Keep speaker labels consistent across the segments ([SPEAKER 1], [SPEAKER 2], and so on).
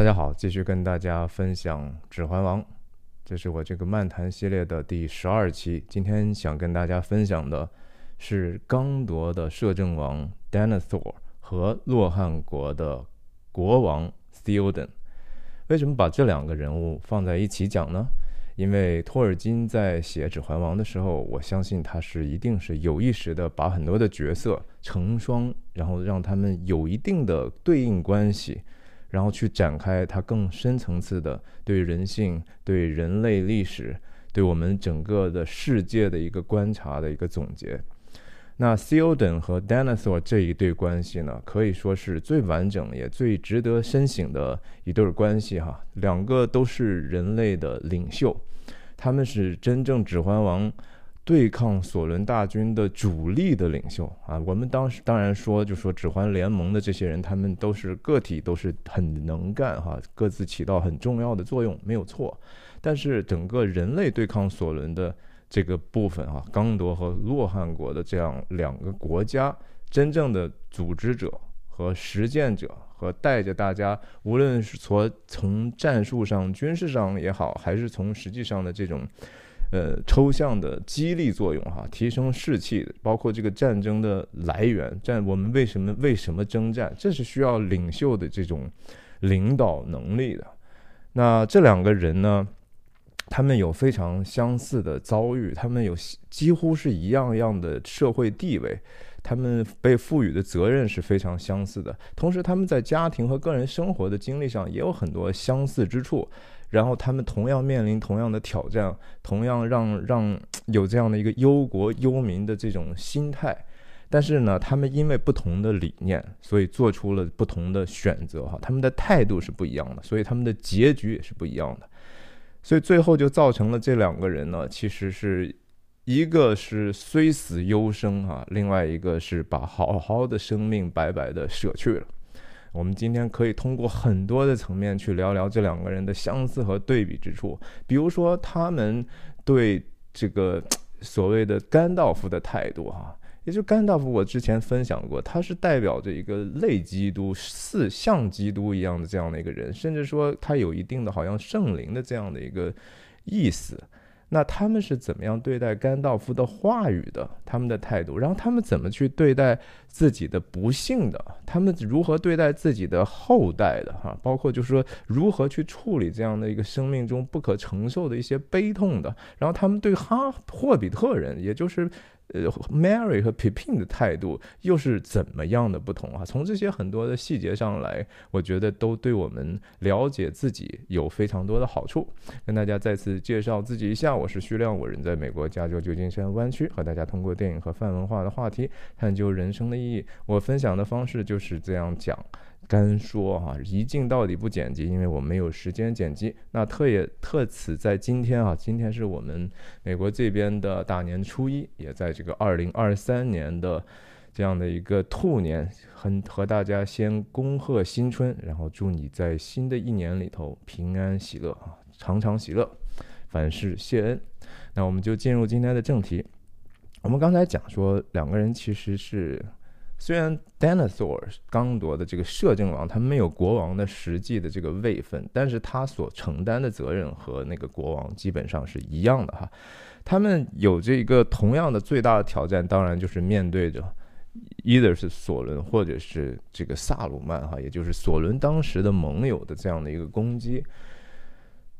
[SPEAKER 1] 大家好，继续跟大家分享《指环王》，这是我这个漫谈系列的第十二期。今天想跟大家分享的是刚铎的摄政王 Denethor 和洛汗国的国王 Theoden。为什么把这两个人物放在一起讲呢？因为托尔金在写《指环王》的时候，我相信他是一定是有意识的把很多的角色成双，然后让他们有一定的对应关系。然后去展开它更深层次的对人性、对人类历史、对我们整个的世界的一个观察的一个总结。那 Theoden 和 Denethor 这一对关系呢，可以说是最完整也最值得深省的一对关系哈。两个都是人类的领袖，他们是真正指环王。对抗索伦大军的主力的领袖啊，我们当时当然说，就说指环联盟的这些人，他们都是个体，都是很能干哈，各自起到很重要的作用，没有错。但是整个人类对抗索伦的这个部分啊，刚铎和洛汗国的这样两个国家，真正的组织者和实践者，和带着大家，无论是从从战术上、军事上也好，还是从实际上的这种。呃，抽象的激励作用哈，提升士气，包括这个战争的来源，战我们为什么为什么征战，这是需要领袖的这种领导能力的。那这两个人呢，他们有非常相似的遭遇，他们有几乎是一样样的社会地位，他们被赋予的责任是非常相似的，同时他们在家庭和个人生活的经历上也有很多相似之处。然后他们同样面临同样的挑战，同样让 让有这样的一个忧国忧民的这种心态，但是呢，他们因为不同的理念，所以做出了不同的选择哈，他们的态度是不一样的，所以他们的结局也是不一样的，所以最后就造成了这两个人呢，其实是一个是虽死犹生啊，另外一个是把好好的生命白白的舍去了。我们今天可以通过很多的层面去聊聊这两个人的相似和对比之处，比如说他们对这个所谓的甘道夫的态度，哈，也就甘道夫，我之前分享过，他是代表着一个类基督、似像基督一样的这样的一个人，甚至说他有一定的好像圣灵的这样的一个意思。那他们是怎么样对待甘道夫的话语的？他们的态度，然后他们怎么去对待自己的不幸的？他们如何对待自己的后代的？哈，包括就是说如何去处理这样的一个生命中不可承受的一些悲痛的？然后他们对哈霍比特人，也就是。呃，Mary 和 Pippin 的态度又是怎么样的不同啊？从这些很多的细节上来，我觉得都对我们了解自己有非常多的好处。跟大家再次介绍自己一下，我是徐亮，我人在美国加州旧金山湾区，和大家通过电影和泛文化的话题探究人生的意义。我分享的方式就是这样讲。干说哈，一镜到底不剪辑，因为我没有时间剪辑。那特也特此在今天啊，今天是我们美国这边的大年初一，也在这个二零二三年的这样的一个兔年，很和大家先恭贺新春，然后祝你在新的一年里头平安喜乐啊，常常喜乐，凡事谢恩。那我们就进入今天的正题。我们刚才讲说，两个人其实是。虽然 Denethor 刚铎的这个摄政王，他没有国王的实际的这个位分，但是他所承担的责任和那个国王基本上是一样的哈。他们有这个同样的最大的挑战，当然就是面对着，either 是索伦或者是这个萨鲁曼哈，也就是索伦当时的盟友的这样的一个攻击，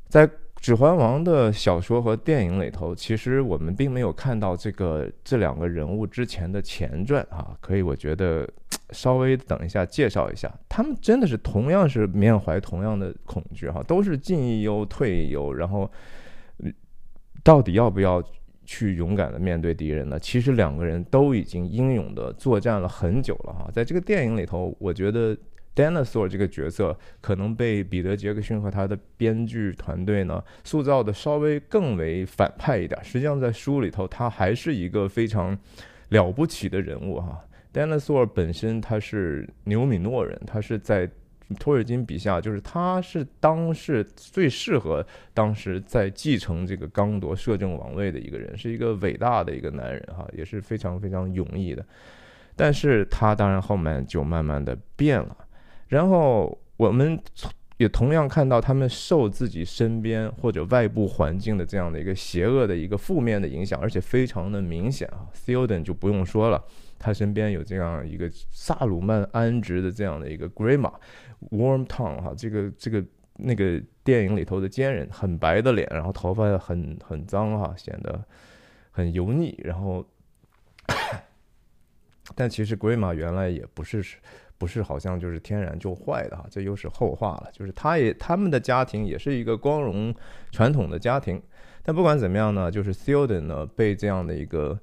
[SPEAKER 1] 在。《指环王》的小说和电影里头，其实我们并没有看到这个这两个人物之前的前传啊，可以我觉得稍微等一下介绍一下，他们真的是同样是缅怀同样的恐惧哈，都是进亦忧退亦忧，然后到底要不要去勇敢的面对敌人呢？其实两个人都已经英勇的作战了很久了哈，在这个电影里头，我觉得。Dinosaur 这个角色可能被彼得·杰克逊和他的编剧团队呢塑造的稍微更为反派一点。实际上，在书里头，他还是一个非常了不起的人物哈。Dinosaur 本身他是纽米诺人，他是在托尔金笔下，就是他是当时最适合当时在继承这个刚铎摄政王位的一个人，是一个伟大的一个男人哈，也是非常非常勇毅的。但是他当然后面就慢慢的变了。然后我们也同样看到他们受自己身边或者外部环境的这样的一个邪恶的一个负面的影响，而且非常的明显啊。Theoden 就不用说了，他身边有这样一个萨鲁曼安植的这样的一个 Grima，Warm Tongue 哈，这个这个那个电影里头的奸人，很白的脸，然后头发很很脏哈，显得很油腻，然后，但其实 Grima 原来也不是。不是好像就是天然就坏的哈，这又是后话了。就是他也他们的家庭也是一个光荣传统的家庭，但不管怎么样呢，就是 Theoden 呢被这样的一个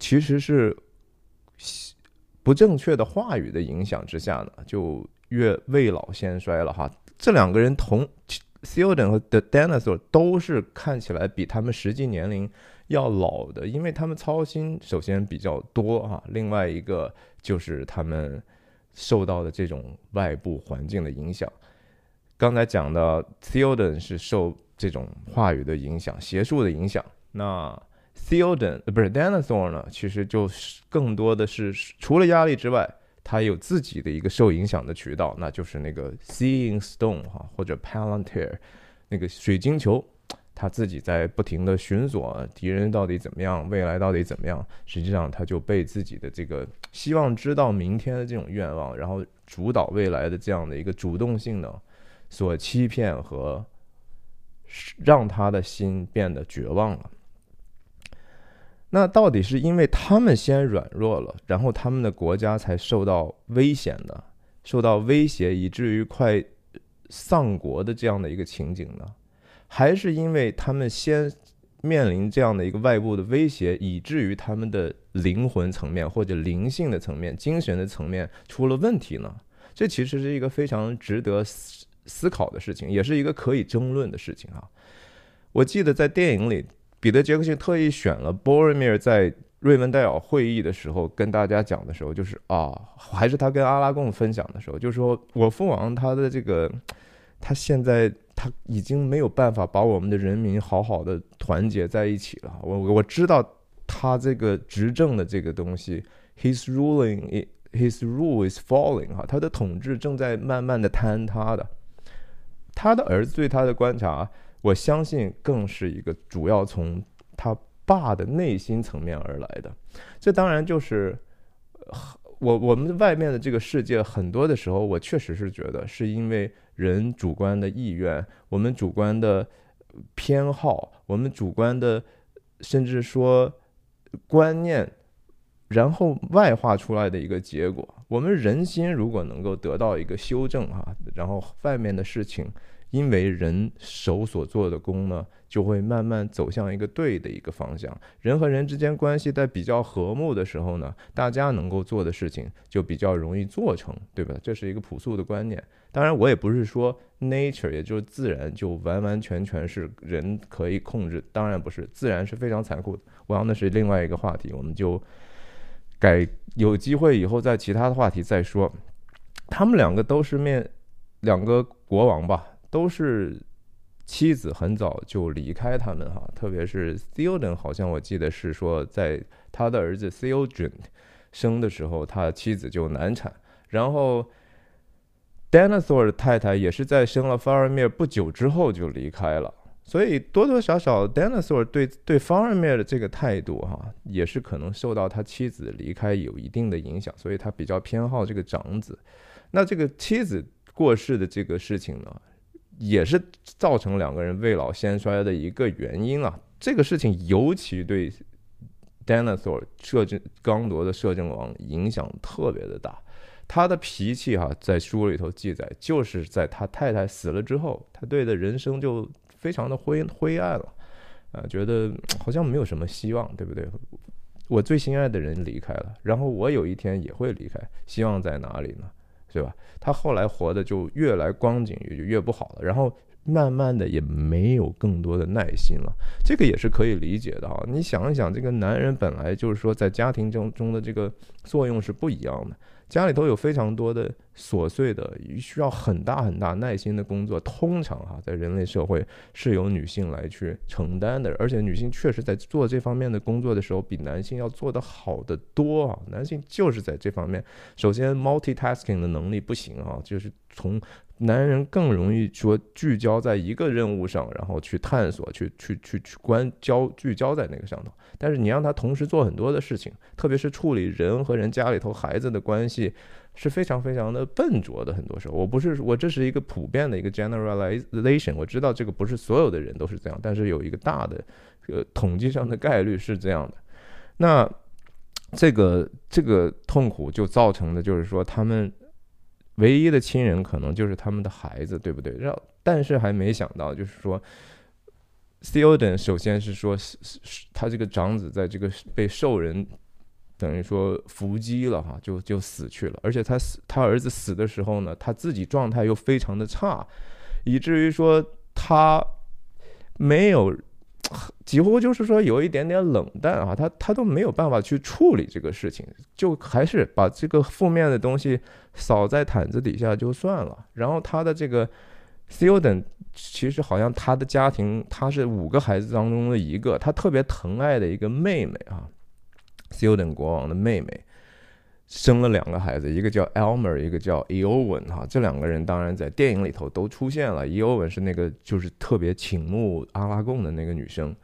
[SPEAKER 1] 其实是不正确的话语的影响之下呢，就越未老先衰了哈。这两个人同 Theoden 和 The Dinosaur 都是看起来比他们实际年龄要老的，因为他们操心首先比较多哈，另外一个就是他们。受到的这种外部环境的影响，刚才讲的 Theoden 是受这种话语的影响、邪术的影响。那 Theoden 不是 Dinosaur 呢？其实就是更多的是除了压力之外，他有自己的一个受影响的渠道，那就是那个 Seeing Stone 哈，或者 Palantir 那个水晶球。他自己在不停的寻索敌人到底怎么样，未来到底怎么样。实际上，他就被自己的这个希望知道明天的这种愿望，然后主导未来的这样的一个主动性呢，所欺骗和让他的心变得绝望了。那到底是因为他们先软弱了，然后他们的国家才受到危险的，受到威胁，以至于快丧国的这样的一个情景呢？还是因为他们先面临这样的一个外部的威胁，以至于他们的灵魂层面或者灵性的层面、精神的层面出了问题呢？这其实是一个非常值得思思考的事情，也是一个可以争论的事情啊。我记得在电影里，彼得·杰克逊特意选了波瑞米尔在瑞文戴尔会议的时候跟大家讲的时候，就是啊，还是他跟阿拉贡分享的时候，就是说我父王他的这个他现在。他已经没有办法把我们的人民好好的团结在一起了。我我知道他这个执政的这个东西，his ruling his rule is falling 哈，他的统治正在慢慢的坍塌的。他的儿子对他的观察，我相信更是一个主要从他爸的内心层面而来的。这当然就是。我我们外面的这个世界，很多的时候，我确实是觉得是因为人主观的意愿，我们主观的偏好，我们主观的甚至说观念，然后外化出来的一个结果。我们人心如果能够得到一个修正哈，然后外面的事情。因为人手所做的功呢，就会慢慢走向一个对的一个方向。人和人之间关系在比较和睦的时候呢，大家能够做的事情就比较容易做成，对吧？这是一个朴素的观念。当然，我也不是说 nature，也就是自然，就完完全全是人可以控制。当然不是，自然是非常残酷的。我要那是另外一个话题，我们就改有机会以后在其他的话题再说。他们两个都是面两个国王吧。都是妻子很早就离开他们哈，特别是 Theoden，好像我记得是说，在他的儿子 Theoden 生的时候，他妻子就难产。然后 Denethor 的太太也是在生了 Faramir 不久之后就离开了。所以多多少少 Denethor 对对 Faramir 的这个态度哈，也是可能受到他妻子离开有一定的影响，所以他比较偏好这个长子。那这个妻子过世的这个事情呢？也是造成两个人未老先衰的一个原因啊！这个事情尤其对 Denethor 摄政刚铎的摄政王影响特别的大。他的脾气哈，在书里头记载，就是在他太太死了之后，他对的人生就非常的灰灰暗了，啊，觉得好像没有什么希望，对不对？我最心爱的人离开了，然后我有一天也会离开，希望在哪里呢？对吧？他后来活的就越来光景也就越不好了，然后慢慢的也没有更多的耐心了，这个也是可以理解的哈。你想一想，这个男人本来就是说在家庭中中的这个作用是不一样的，家里头有非常多的琐碎的、需要很大很大耐心的工作，通常哈，在人类社会是由女性来去承担的。而且女性确实在做这方面的工作的时候，比男性要做得好得多啊。男性就是在这方面，首先 multitasking 的能力不行啊，就是从。男人更容易说聚焦在一个任务上，然后去探索，去去去去关焦聚焦在那个上头。但是你让他同时做很多的事情，特别是处理人和人家里头孩子的关系，是非常非常的笨拙的。很多时候，我不是我这是一个普遍的一个 generalization，我知道这个不是所有的人都是这样，但是有一个大的呃统计上的概率是这样的。那这个这个痛苦就造成的就是说他们。唯一的亲人可能就是他们的孩子，对不对？让但是还没想到，就是说 t h e o d e n 首先是说，他这个长子在这个被兽人等于说伏击了哈，就就死去了。而且他死，他儿子死的时候呢，他自己状态又非常的差，以至于说他没有。几乎就是说有一点点冷淡啊，他他都没有办法去处理这个事情，就还是把这个负面的东西扫在毯子底下就算了。然后他的这个 s t u d e n 其实好像他的家庭，他是五个孩子当中的一个，他特别疼爱的一个妹妹啊 s t u d e n 国王的妹妹。生了两个孩子，一个叫 Elmer，一个叫 Eowen 哈，这两个人当然在电影里头都出现了。Eowen 是那个就是特别倾慕阿拉贡的那个女生，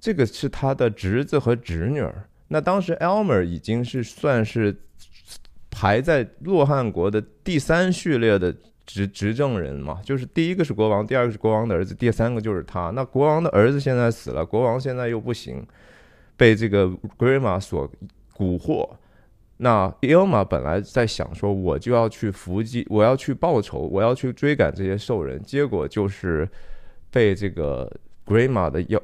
[SPEAKER 1] 这个是他的侄子和侄女儿。那当时 Elmer 已经是算是排在洛汗国的第三序列的执执政人嘛，就是第一个是国王，第二个是国王的儿子，第三个就是他。那国王的儿子现在死了，国王现在又不行，被这个 Grima 所蛊惑。那 Elma 本来在想说，我就要去伏击，我要去报仇，我要去追赶这些兽人。结果就是被这个 Grima 的妖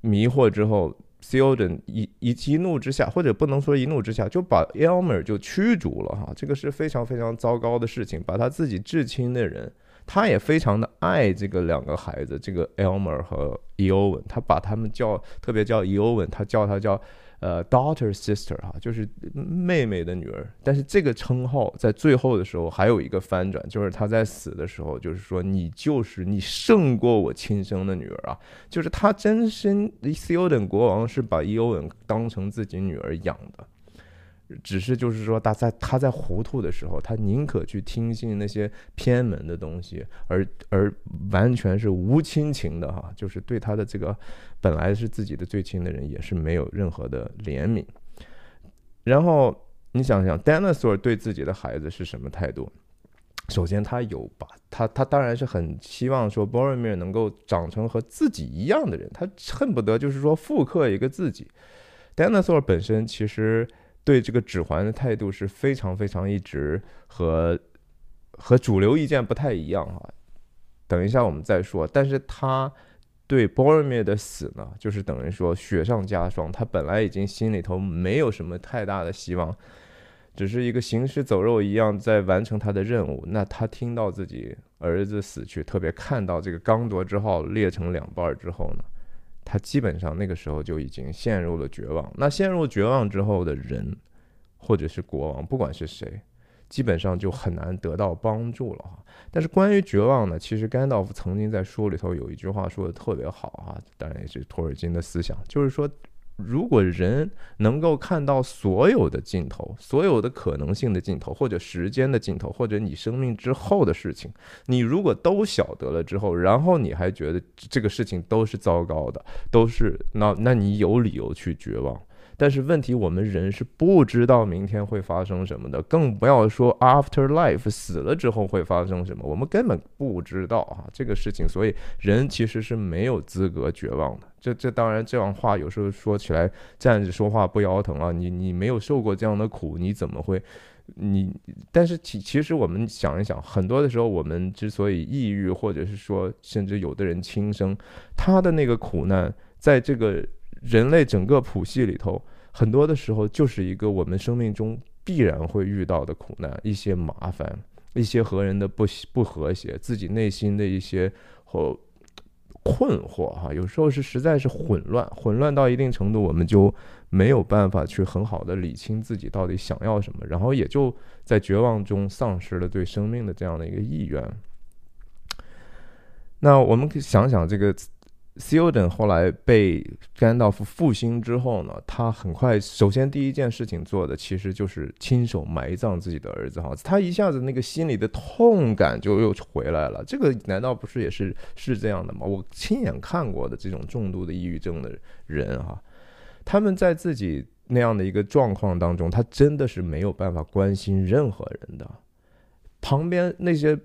[SPEAKER 1] 迷惑之后 s e l d e n 一一一怒之下，或者不能说一怒之下，就把 Elmer 就驱逐了哈。这个是非常非常糟糕的事情，把他自己至亲的人，他也非常的爱这个两个孩子，这个 Elmer 和 Eowen，他把他们叫特别叫 Eowen，他叫他叫。呃，daughter sister 哈，就是妹妹的女儿。但是这个称号在最后的时候还有一个翻转，就是她在死的时候，就是说你就是你胜过我亲生的女儿啊！就是他真心 c o 等国王是把 e o n 当成自己女儿养的。只是就是说，他在他在糊涂的时候，他宁可去听信那些偏门的东西，而而完全是无亲情的哈，就是对他的这个本来是自己的最亲的人，也是没有任何的怜悯。然后你想想，Dinosaur 对自己的孩子是什么态度？首先，他有把他他当然是很希望说 Boromir 能够长成和自己一样的人，他恨不得就是说复刻一个自己。Dinosaur 本身其实。对这个指环的态度是非常非常一直和和主流意见不太一样哈，等一下我们再说。但是他对 Bormir 的死呢，就是等于说雪上加霜。他本来已经心里头没有什么太大的希望，只是一个行尸走肉一样在完成他的任务。那他听到自己儿子死去，特别看到这个刚铎之号裂成两半之后呢？他基本上那个时候就已经陷入了绝望。那陷入绝望之后的人，或者是国王，不管是谁，基本上就很难得到帮助了哈。但是关于绝望呢，其实甘道夫曾经在书里头有一句话说的特别好哈，当然也是托尔金的思想，就是说。如果人能够看到所有的尽头，所有的可能性的尽头，或者时间的尽头，或者你生命之后的事情，你如果都晓得了之后，然后你还觉得这个事情都是糟糕的，都是那，那你有理由去绝望。但是问题，我们人是不知道明天会发生什么的，更不要说 after life 死了之后会发生什么，我们根本不知道啊这个事情。所以人其实是没有资格绝望的。这这当然这样话有时候说起来站着说话不腰疼啊。你你没有受过这样的苦，你怎么会你？但是其其实我们想一想，很多的时候我们之所以抑郁，或者是说甚至有的人轻生，他的那个苦难在这个人类整个谱系里头。很多的时候，就是一个我们生命中必然会遇到的苦难，一些麻烦，一些和人的不不和谐，自己内心的一些或困惑哈，有时候是实在是混乱，混乱到一定程度，我们就没有办法去很好的理清自己到底想要什么，然后也就在绝望中丧失了对生命的这样的一个意愿。那我们可以想想这个。S e l d e n 后来被甘道夫复兴之后呢，他很快首先第一件事情做的其实就是亲手埋葬自己的儿子哈，他一下子那个心里的痛感就又回来了。这个难道不是也是是这样的吗？我亲眼看过的这种重度的抑郁症的人哈，他们在自己那样的一个状况当中，他真的是没有办法关心任何人的，旁边那些。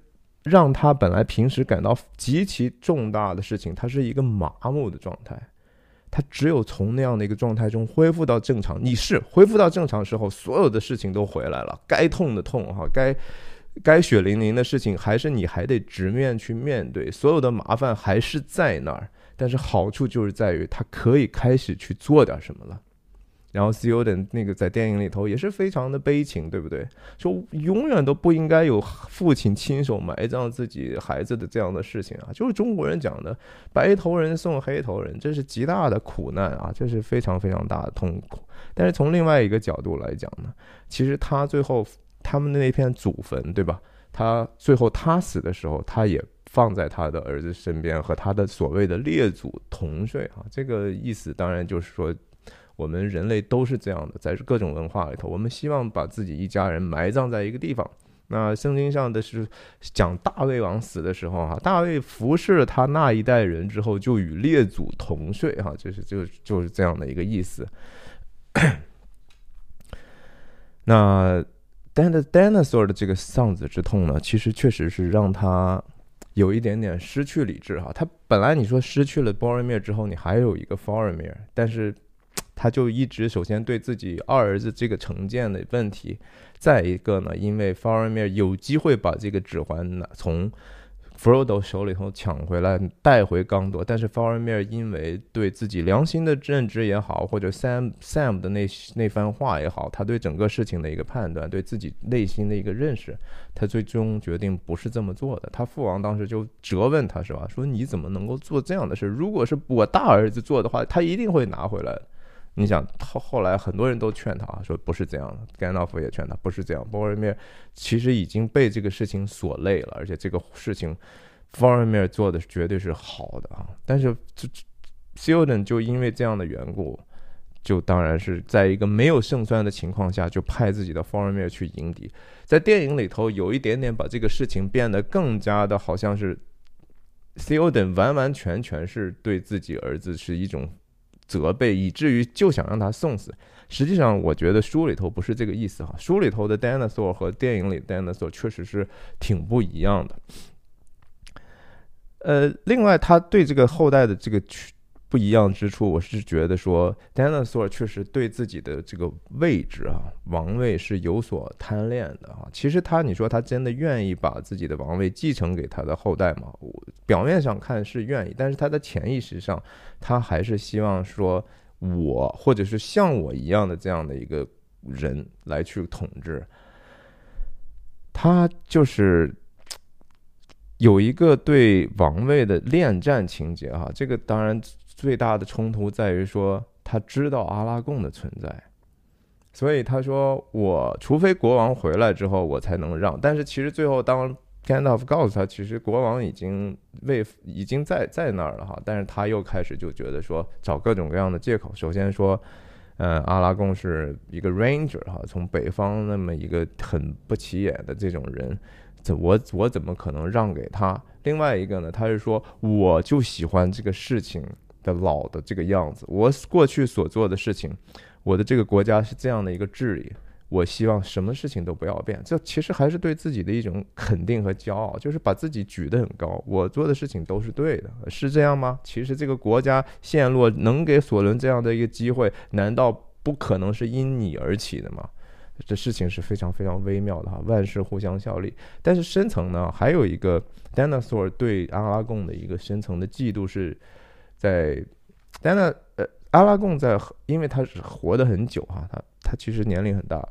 [SPEAKER 1] 让他本来平时感到极其重大的事情，他是一个麻木的状态。他只有从那样的一个状态中恢复到正常，你是恢复到正常时候，所有的事情都回来了，该痛的痛哈，该该血淋淋的事情还是你还得直面去面对，所有的麻烦还是在那儿。但是好处就是在于他可以开始去做点什么了。然后 C.O. 的那个在电影里头也是非常的悲情，对不对？说永远都不应该有父亲亲手埋葬自己孩子的这样的事情啊，就是中国人讲的“白头人送黑头人”，这是极大的苦难啊，这是非常非常大的痛苦。但是从另外一个角度来讲呢，其实他最后他们的那片祖坟，对吧？他最后他死的时候，他也放在他的儿子身边，和他的所谓的列祖同睡啊。这个意思当然就是说。我们人类都是这样的，在各种文化里头，我们希望把自己一家人埋葬在一个地方。那圣经上的是讲大卫王死的时候，哈，大卫服侍了他那一代人之后，就与列祖同睡，哈，就是就就是这样的一个意思。那 Dan Dinosaur 的这个丧子之痛呢，其实确实是让他有一点点失去理智，哈。他本来你说失去了 Boromir 之后，你还有一个 Foramir 但是。他就一直首先对自己二儿子这个成见的问题，再一个呢，因为 Faramir 有机会把这个指环拿从 Frodo 手里头抢回来带回刚铎，但是 Faramir 因为对自己良心的认知也好，或者 Sam Sam 的那那番话也好，他对整个事情的一个判断，对自己内心的一个认识，他最终决定不是这么做的。他父王当时就责问他是吧，说你怎么能够做这样的事？如果是我大儿子做的话，他一定会拿回来。你想后后来很多人都劝他啊，说不是这样的。甘道夫也劝他不是这样。波尔米尔其实已经被这个事情所累了，而且这个事情，波尔米尔做的绝对是好的啊。但是这 s i l d e n 就因为这样的缘故，就当然是在一个没有胜算的情况下，就派自己的 f o r m i r 去迎敌。在电影里头有一点点把这个事情变得更加的好像是 s i l d e n 完完全全是对自己儿子是一种。责备，以至于就想让他送死。实际上，我觉得书里头不是这个意思哈。书里头的 dinosaur 和电影里 dinosaur 确实是挺不一样的。呃，另外，他对这个后代的这个不一样之处，我是觉得说，dinosaur 确实对自己的这个位置啊，王位是有所贪恋的啊。其实他，你说他真的愿意把自己的王位继承给他的后代吗？我表面上看是愿意，但是他的潜意识上，他还是希望说，我或者是像我一样的这样的一个人来去统治。他就是有一个对王位的恋战情节啊，这个当然。最大的冲突在于说，他知道阿拉贡的存在，所以他说：“我除非国王回来之后，我才能让。”但是其实最后，当 Gandalf 告诉他，其实国王已经为已经在在那儿了哈，但是他又开始就觉得说，找各种各样的借口。首先说，嗯，阿拉贡是一个 Ranger 哈，从北方那么一个很不起眼的这种人，这我我怎么可能让给他？另外一个呢，他是说，我就喜欢这个事情。的老的这个样子，我过去所做的事情，我的这个国家是这样的一个治理，我希望什么事情都不要变。这其实还是对自己的一种肯定和骄傲，就是把自己举得很高，我做的事情都是对的，是这样吗？其实这个国家陷落能给索伦这样的一个机会，难道不可能是因你而起的吗？这事情是非常非常微妙的哈，万事互相效力。但是深层呢，还有一个 dinosaur 对阿拉贡的一个深层的嫉妒是。在，但呢，呃，阿拉贡在，因为他是活得很久哈，他他其实年龄很大，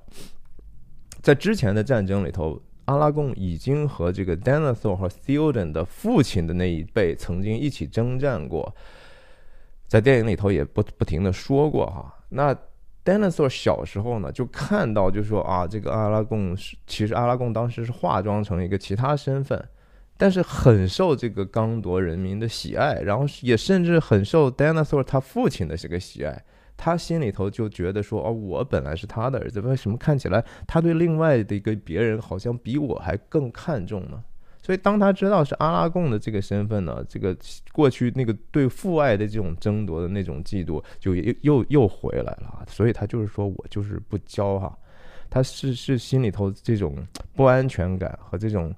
[SPEAKER 1] 在之前的战争里头，阿拉贡已经和这个 Denethor 和 Theoden 的父亲的那一辈曾经一起征战过，在电影里头也不不停的说过哈。那 Denethor 小时候呢，就看到就说啊，这个阿拉贡是其实阿拉贡当时是化妆成一个其他身份，但是很受这个刚铎人民的喜爱，然后也甚至很受 Dinosaur 他父亲的这个喜爱。他心里头就觉得说，哦，我本来是他的儿子，为什么看起来他对另外的一个别人好像比我还更看重呢？所以当他知道是阿拉贡的这个身份呢，这个过去那个对父爱的这种争夺的那种嫉妒就又又又回来了。所以他就是说我就是不教哈，他是是心里头这种不安全感和这种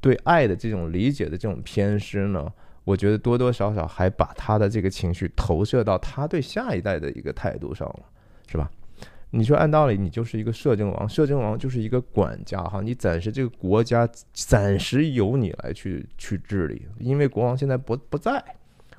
[SPEAKER 1] 对爱的这种理解的这种偏失呢。我觉得多多少少还把他的这个情绪投射到他对下一代的一个态度上了，是吧？你说按道理，你就是一个摄政王，摄政王就是一个管家哈，你暂时这个国家暂时由你来去去治理，因为国王现在不不在，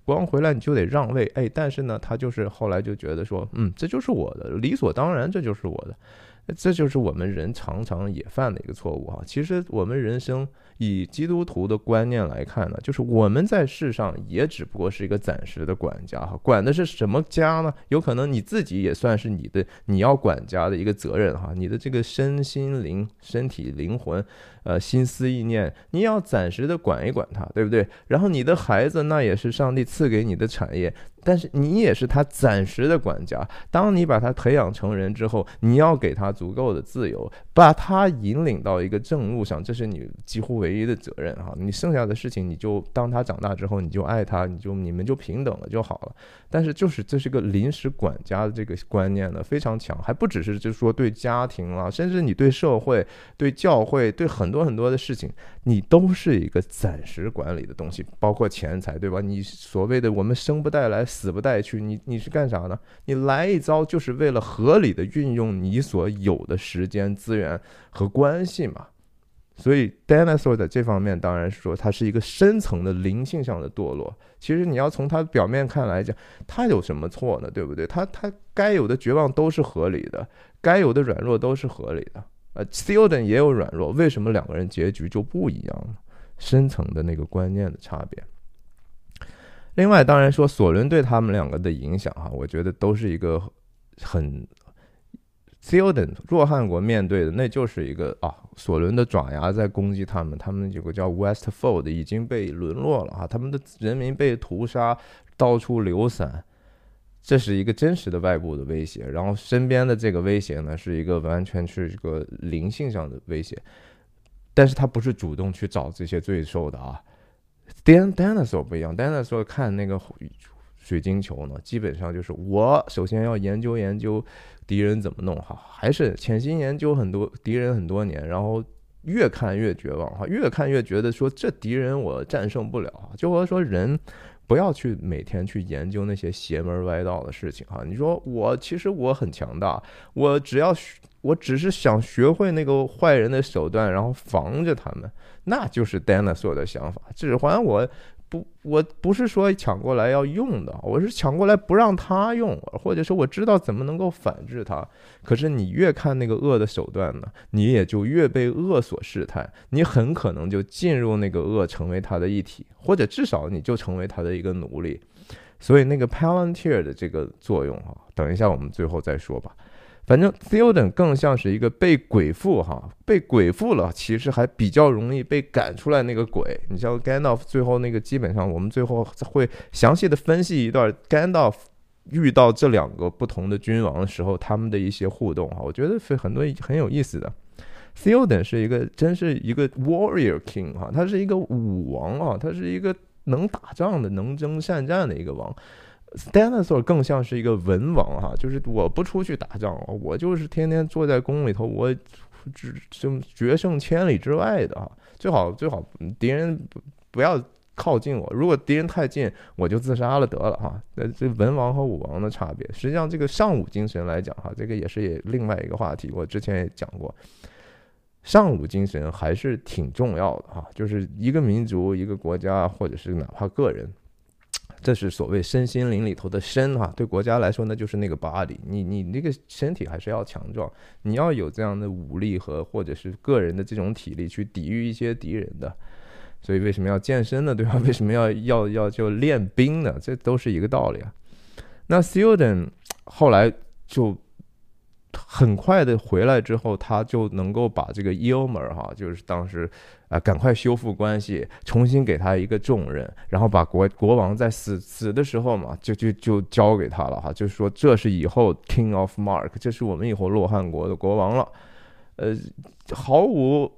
[SPEAKER 1] 国王回来你就得让位，哎，但是呢，他就是后来就觉得说，嗯，这就是我的，理所当然，这就是我的，这就是我们人常常也犯的一个错误哈。其实我们人生。以基督徒的观念来看呢，就是我们在世上也只不过是一个暂时的管家哈，管的是什么家呢？有可能你自己也算是你的你要管家的一个责任哈，你的这个身心灵、身体、灵魂。呃，心思意念，你要暂时的管一管他，对不对？然后你的孩子，那也是上帝赐给你的产业，但是你也是他暂时的管家。当你把他培养成人之后，你要给他足够的自由，把他引领到一个正路上，这是你几乎唯一的责任哈。你剩下的事情，你就当他长大之后，你就爱他，你就你们就平等了就好了。但是就是这是个临时管家的这个观念呢，非常强，还不只是就是说对家庭啊，甚至你对社会、对教会、对很很多很多的事情，你都是一个暂时管理的东西，包括钱财，对吧？你所谓的我们生不带来，死不带去，你你是干啥呢？你来一遭就是为了合理的运用你所有的时间、资源和关系嘛。所以，dinosaur 在这方面当然是说，它是一个深层的灵性上的堕落。其实你要从它表面看来讲，它有什么错呢？对不对？它它该有的绝望都是合理的，该有的软弱都是合理的。呃 s i l d e n 也有软弱，为什么两个人结局就不一样呢？深层的那个观念的差别。另外，当然说索伦对他们两个的影响哈，我觉得都是一个很。s i l d e n 若汉国面对的那就是一个啊，索伦的爪牙在攻击他们，他们有个叫 Westfold 已经被沦落了啊，他们的人民被屠杀，到处流散，这是一个真实的外部的威胁。然后身边的这个威胁呢，是一个完全是一个灵性上的威胁，但是他不是主动去找这些罪受的啊。Dan Dinosaur 不一样，Dinosaur 看那个水晶球呢，基本上就是我首先要研究研究。敌人怎么弄哈？还是潜心研究很多敌人很多年，然后越看越绝望哈，越看越觉得说这敌人我战胜不了。就和说人不要去每天去研究那些邪门歪道的事情哈。你说我其实我很强大，我只要我只是想学会那个坏人的手段，然后防着他们，那就是 Dinosaur 的想法。指环我。不，我不是说抢过来要用的，我是抢过来不让他用，或者说我知道怎么能够反制他。可是你越看那个恶的手段呢，你也就越被恶所试探，你很可能就进入那个恶，成为他的一体，或者至少你就成为他的一个奴隶。所以那个 Palantir 的这个作用啊，等一下我们最后再说吧。反正 Theoden 更像是一个被鬼附哈，被鬼附了，其实还比较容易被赶出来那个鬼。你像 Gandalf 最后那个，基本上我们最后会详细的分析一段 Gandalf 遇到这两个不同的君王的时候，他们的一些互动哈，我觉得是很多很有意思的。Theoden 是一个真是一个 Warrior King 哈，他是一个武王啊，他是一个能打仗的、能征善战的一个王。Dinosaur 更像是一个文王哈，就是我不出去打仗，我就是天天坐在宫里头，我只就决胜千里之外的哈，最好最好敌人不不要靠近我，如果敌人太近，我就自杀了得了哈。那这文王和武王的差别，实际上这个尚武精神来讲哈，这个也是也另外一个话题，我之前也讲过，尚武精神还是挺重要的哈，就是一个民族、一个国家，或者是哪怕个人。这是所谓身心灵里头的身哈，对国家来说那就是那个 body，你你那个身体还是要强壮，你要有这样的武力和或者是个人的这种体力去抵御一些敌人的，所以为什么要健身呢？对吧？为什么要要要就练兵呢？这都是一个道理啊。那 s u d e n 后来就。很快的回来之后，他就能够把这个 y o m e r 哈，就是当时啊，赶快修复关系，重新给他一个重任，然后把国国王在死死的时候嘛，就就就交给他了哈，就是说这是以后 King of Mark，这是我们以后洛汗国的国王了，呃，毫无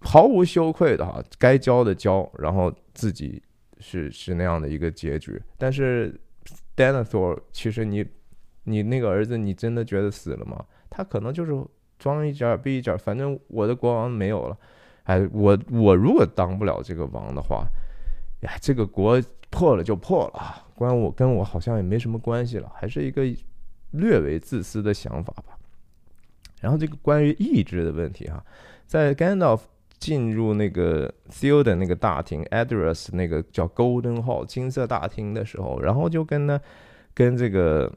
[SPEAKER 1] 毫无羞愧的哈，该交的交，然后自己是是那样的一个结局。但是 Denethor 其实你。你那个儿子，你真的觉得死了吗？他可能就是装一点逼一点，反正我的国王没有了。哎，我我如果当不了这个王的话，呀，这个国破了就破了，关我跟我好像也没什么关系了，还是一个略微自私的想法吧。然后这个关于意志的问题哈，在 Gandalf 进入那个 s e a l 的那个大厅 a d r e s 那个叫 Golden Hall 金色大厅的时候，然后就跟呢跟这个。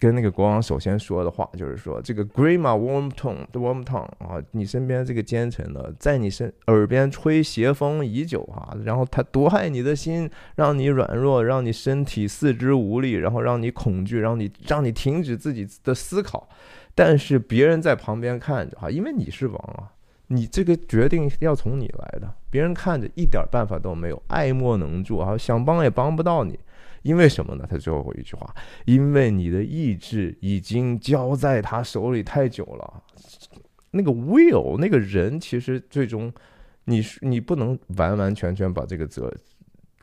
[SPEAKER 1] 跟那个国王首先说的话就是说，这个 Grima Wormtongue 的 Wormtongue 啊，你身边这个奸臣呢，在你身耳边吹邪风已久哈，然后他毒害你的心，让你软弱，让你身体四肢无力，然后让你恐惧，让你让你停止自己的思考。但是别人在旁边看着哈，因为你是王啊，你这个决定要从你来的，别人看着一点办法都没有，爱莫能助啊，想帮也帮不到你。因为什么呢？他最后一句话，因为你的意志已经交在他手里太久了。那个 will 那个人，其实最终，你你不能完完全全把这个责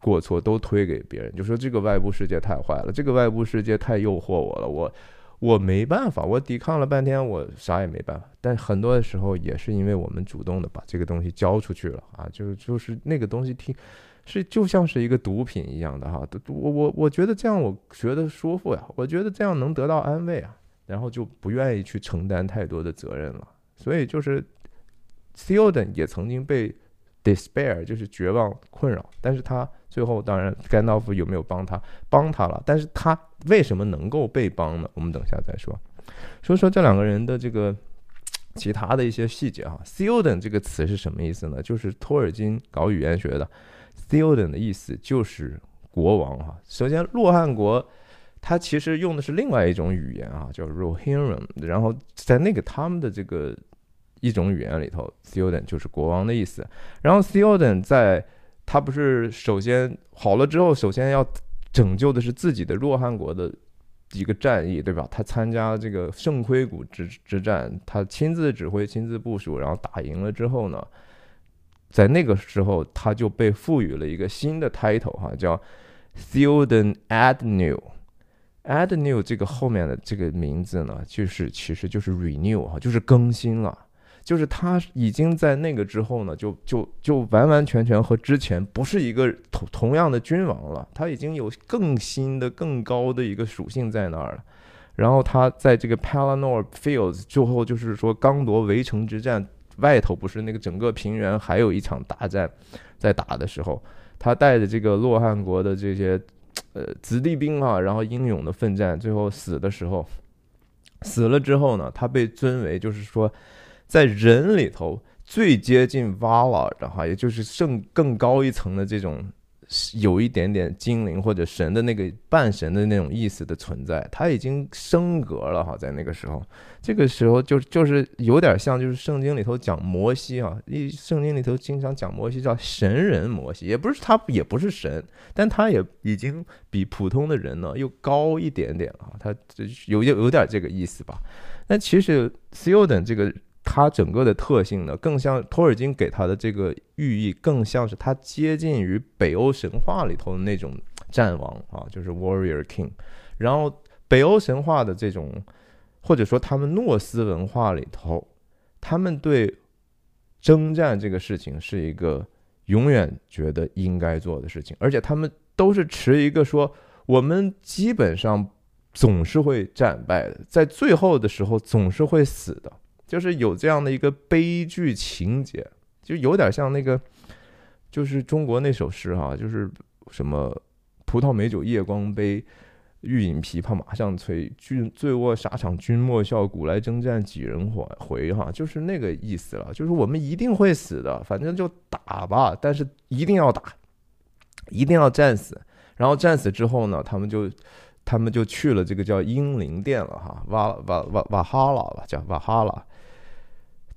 [SPEAKER 1] 过错都推给别人，就说这个外部世界太坏了，这个外部世界太诱惑我了，我我没办法，我抵抗了半天，我啥也没办法。但很多的时候，也是因为我们主动的把这个东西交出去了啊，就是就是那个东西听。是就像是一个毒品一样的哈，我我我觉得这样我觉得舒服呀，我觉得这样能得到安慰啊，然后就不愿意去承担太多的责任了。所以就是 s e l d e n 也曾经被 despair 就是绝望困扰，但是他最后当然甘道夫有没有帮他帮他了，但是他为什么能够被帮呢？我们等下再说。说说这两个人的这个其他的一些细节哈 s e l d e n 这个词是什么意思呢？就是托尔金搞语言学的。T h e o d e n 的意思就是国王哈。首先，洛汗国它其实用的是另外一种语言啊，叫 Rohirrim。然后在那个他们的这个一种语言里头 t h e o d e n 就是国王的意思。然后 t h e o d e n 在他不是首先好了之后，首先要拯救的是自己的洛汗国的一个战役，对吧？他参加这个圣盔谷之之战，他亲自指挥、亲自部署，然后打赢了之后呢？在那个时候，他就被赋予了一个新的 title 哈，叫 Theoden Adnew。Adnew 这个后面的这个名字呢，就是其实就是 renew 哈，就是更新了，就是他已经在那个之后呢，就就就完完全全和之前不是一个同同样的君王了，他已经有更新的、更高的一个属性在那儿了。然后他在这个 Palanor Fields 最后，就是说刚夺围城之战。外头不是那个整个平原还有一场大战在打的时候，他带着这个洛汗国的这些呃子弟兵啊，然后英勇的奋战，最后死的时候，死了之后呢，他被尊为就是说在人里头最接近瓦尔的哈，也就是圣更高一层的这种。有一点点精灵或者神的那个半神的那种意思的存在，他已经升格了哈，在那个时候，这个时候就就是有点像就是圣经里头讲摩西啊，一圣经里头经常讲摩西叫神人摩西，也不是他也不是神，但他也已经比普通的人呢又高一点点啊，他有有有点这个意思吧。那其实 s e l d e n 这个。它整个的特性呢，更像托尔金给他的这个寓意，更像是他接近于北欧神话里头的那种战王啊，就是 Warrior King。然后北欧神话的这种，或者说他们诺斯文化里头，他们对征战这个事情是一个永远觉得应该做的事情，而且他们都是持一个说，我们基本上总是会战败的，在最后的时候总是会死的。就是有这样的一个悲剧情节，就有点像那个，就是中国那首诗哈，就是什么葡萄美酒夜光杯。欲饮琵琶马上催，君醉卧沙场君莫笑，古来征战几人回回哈，就是那个意思了。就是我们一定会死的，反正就打吧，但是一定要打，一定要战死。然后战死之后呢，他们就他们就去了这个叫英灵殿了哈，瓦瓦瓦瓦哈拉吧，叫瓦哈拉。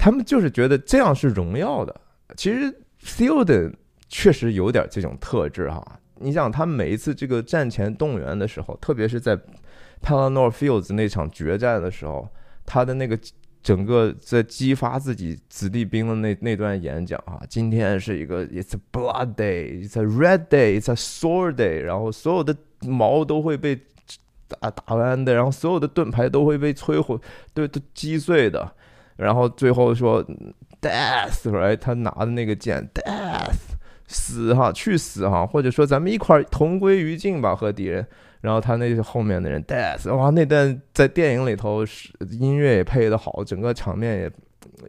[SPEAKER 1] 他们就是觉得这样是荣耀的。其实 s i l d 确实有点这种特质哈。你想，他每一次这个战前动员的时候，特别是在 Palanor Fields 那场决战的时候，他的那个整个在激发自己子弟兵的那那段演讲啊，今天是一个 It's a blood day, It's a red day, It's a sword day，然后所有的矛都会被打打弯的，然后所有的盾牌都会被摧毁，都都击碎的，然后最后说 Death，right？他拿的那个剑 Death。死哈，去死哈，或者说咱们一块同归于尽吧，和敌人。然后他那后面的人，death，哇，那段在电影里头是音乐也配的好，整个场面也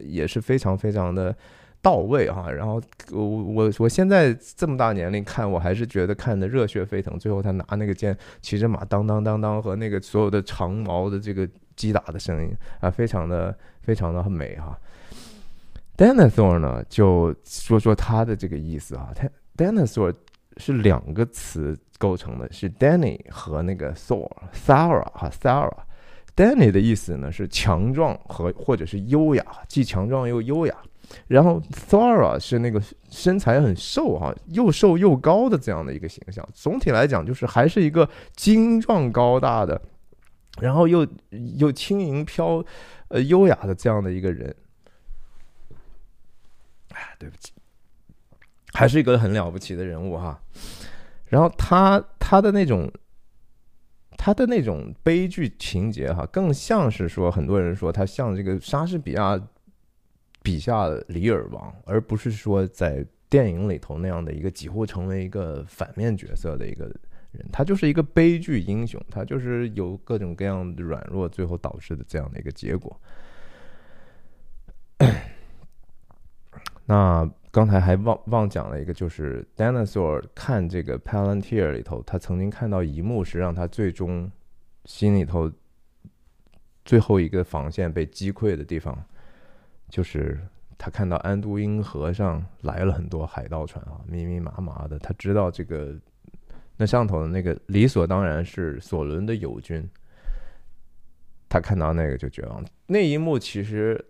[SPEAKER 1] 也是非常非常的到位哈。然后我我我现在这么大年龄看，我还是觉得看的热血沸腾。最后他拿那个剑，骑着马，当当当当，和那个所有的长矛的这个击打的声音啊，非常的非常的美哈。Dinosaur 呢，就说说它的这个意思啊。它 Dinosaur 是两个词构成的，是 Danny 和那个 Thor，Thora 哈 Sara，Danny 的意思呢是强壮和或者是优雅，既强壮又优雅。然后 Sara 是那个身材很瘦哈，又瘦又高的这样的一个形象。总体来讲，就是还是一个精壮高大的，然后又又轻盈飘呃优雅的这样的一个人。哎，对不起，还是一个很了不起的人物哈。然后他他的那种他的那种悲剧情节哈，更像是说很多人说他像这个莎士比亚笔下的李尔王，而不是说在电影里头那样的一个几乎成为一个反面角色的一个人。他就是一个悲剧英雄，他就是有各种各样的软弱，最后导致的这样的一个结果。那刚才还忘忘讲了一个，就是 Dinosaur 看这个 Palantir 里头，他曾经看到一幕是让他最终心里头最后一个防线被击溃的地方，就是他看到安都因河上来了很多海盗船啊，密密麻麻的。他知道这个那上头的那个理所当然是索伦的友军，他看到那个就绝望。那一幕其实。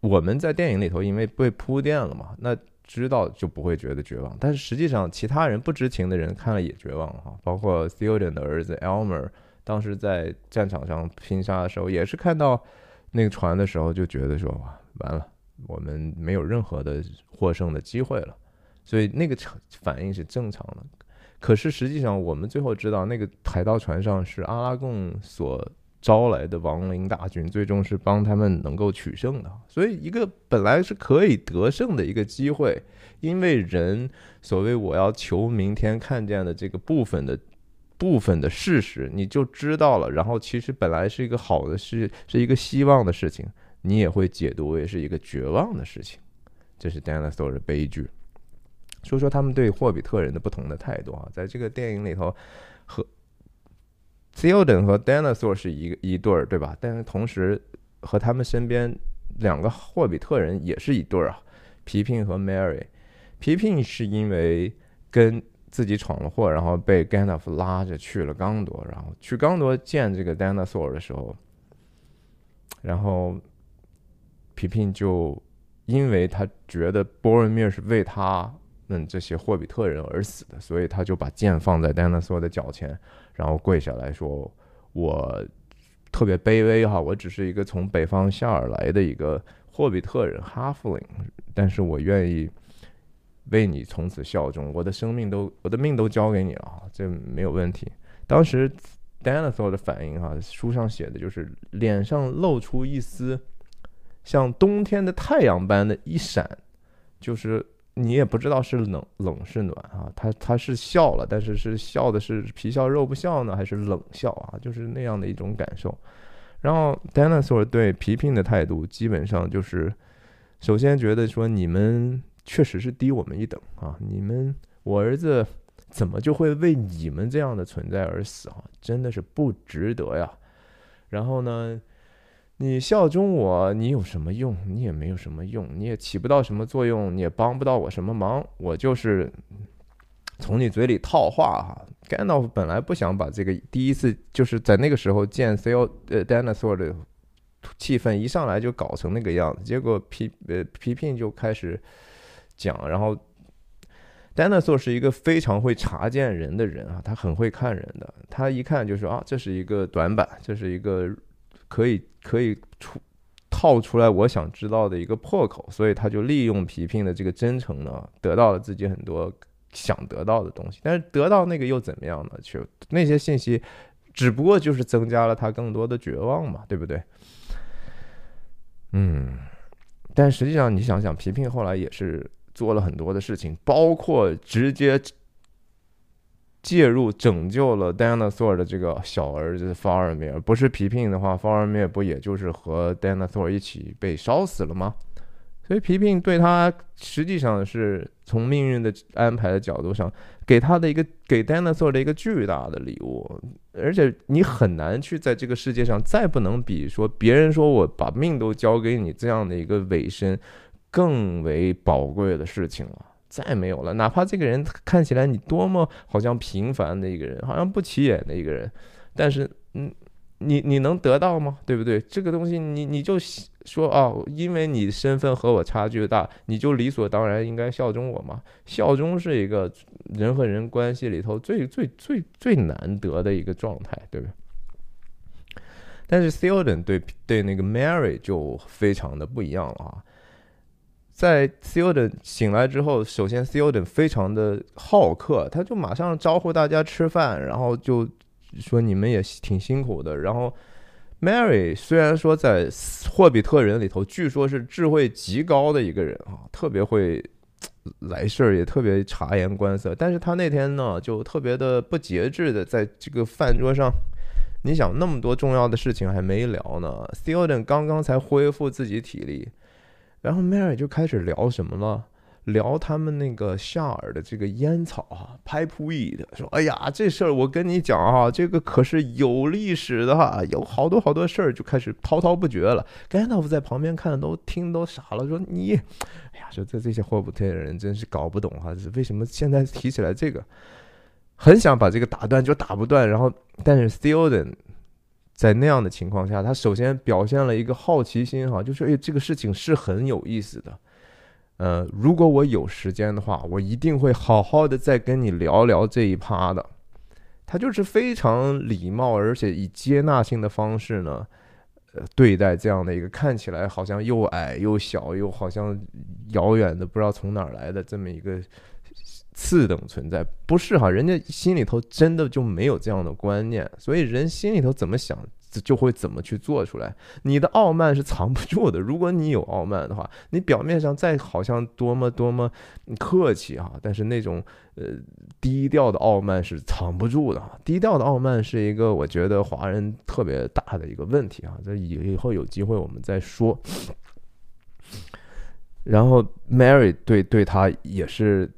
[SPEAKER 1] 我们在电影里头，因为被铺垫了嘛，那知道就不会觉得绝望。但是实际上，其他人不知情的人看了也绝望哈。包括 t h e o d e n 的儿子 Elmer，当时在战场上拼杀的时候，也是看到那个船的时候，就觉得说哇，完了，我们没有任何的获胜的机会了。所以那个反应是正常的。可是实际上，我们最后知道，那个海盗船上是阿拉贡所。招来的亡灵大军，最终是帮他们能够取胜的。所以，一个本来是可以得胜的一个机会，因为人所谓我要求明天看见的这个部分的部分的事实，你就知道了。然后，其实本来是一个好的事，是一个希望的事情，你也会解读为是一个绝望的事情。这是 Dinosaur 的悲剧。说说他们对霍比特人的不同的态度啊，在这个电影里头和。Theoden 和 Dinosaur 是一一对儿，对吧？但是同时和他们身边两个霍比特人也是一对儿啊，皮皮和 Mary。皮皮是因为跟自己闯了祸，然后被 Gandalf 拉着去了刚铎，然后去刚铎见这个 Dinosaur 的时候，然后皮皮就因为他觉得 Boromir 是为他嗯这些霍比特人而死的，所以他就把剑放在 Dinosaur 的脚前。然后跪下来说：“我特别卑微哈，我只是一个从北方下而来的一个霍比特人哈弗林，但是我愿意为你从此效忠，我的生命都我的命都交给你了，这没有问题。”当时 Dinosaur 的反应哈，书上写的就是脸上露出一丝像冬天的太阳般的一闪，就是。你也不知道是冷冷是暖啊，他他是笑了，但是是笑的是皮笑肉不笑呢，还是冷笑啊？就是那样的一种感受。然后 Dinosaur 对皮聘的态度基本上就是，首先觉得说你们确实是低我们一等啊，你们我儿子怎么就会为你们这样的存在而死啊？真的是不值得呀。然后呢，你效忠我，你有什么用？你也没有什么用，你也起不到什么作用，你也帮不到我什么忙。我就是从你嘴里套话哈。Gandalf 本来不想把这个第一次就是在那个时候见 C O 呃 Dinosaur 的气氛一上来就搞成那个样子，结果皮呃皮聘就开始讲，然后。Dinosaur 是一个非常会察见人的人啊，他很会看人的。他一看就说啊，这是一个短板，这是一个可以可以出套出来我想知道的一个破口，所以他就利用皮皮的这个真诚呢，得到了自己很多想得到的东西。但是得到那个又怎么样呢？就那些信息，只不过就是增加了他更多的绝望嘛，对不对？嗯，但实际上你想想，皮皮后来也是。做了很多的事情，包括直接介入拯救了 Dinosaur 的这个小儿子 f a r m e r 不是皮聘的话 f a r m e r 不也就是和 Dinosaur 一起被烧死了吗？所以皮聘对他实际上是从命运的安排的角度上，给他的一个给 Dinosaur 的一个巨大的礼物，而且你很难去在这个世界上再不能比说别人说我把命都交给你这样的一个尾声。更为宝贵的事情了，再没有了。哪怕这个人看起来你多么好像平凡的一个人，好像不起眼的一个人，但是，嗯，你你能得到吗？对不对？这个东西，你你就说哦，因为你身份和我差距大，你就理所当然应该效忠我吗？效忠是一个人和人关系里头最最最最难得的一个状态，对不对？但是 s e l d o n 对对那个 Mary 就非常的不一样了啊。在 s e l d e n 醒来之后，首先 s e l d e n 非常的好客，他就马上招呼大家吃饭，然后就说你们也挺辛苦的。然后 Mary 虽然说在霍比特人里头，据说是智慧极高的一个人啊，特别会来事儿，也特别察言观色，但是他那天呢，就特别的不节制的在这个饭桌上，你想那么多重要的事情还没聊呢 s e l d e n 刚刚才恢复自己体力。然后 Mary 就开始聊什么了？聊他们那个夏尔的这个烟草啊，pipe weed。说，哎呀，这事儿我跟你讲啊，这个可是有历史的哈，有好多好多事儿，就开始滔滔不绝了。甘道夫在旁边看的都听都傻了，说你，哎呀，说这这些霍普特人真是搞不懂哈，为什么现在提起来这个，很想把这个打断就打不断。然后，但是 s t e l d e n 在那样的情况下，他首先表现了一个好奇心，哈，就是哎，这个事情是很有意思的。呃，如果我有时间的话，我一定会好好的再跟你聊聊这一趴的。他就是非常礼貌，而且以接纳性的方式呢，呃，对待这样的一个看起来好像又矮又小又好像遥远的不知道从哪儿来的这么一个。次等存在不是哈，人家心里头真的就没有这样的观念，所以人心里头怎么想，就会怎么去做出来。你的傲慢是藏不住的，如果你有傲慢的话，你表面上再好像多么多么客气哈，但是那种呃低调的傲慢是藏不住的。低调的傲慢是一个我觉得华人特别大的一个问题啊，这以以后有机会我们再说。然后 Mary 对对他也是。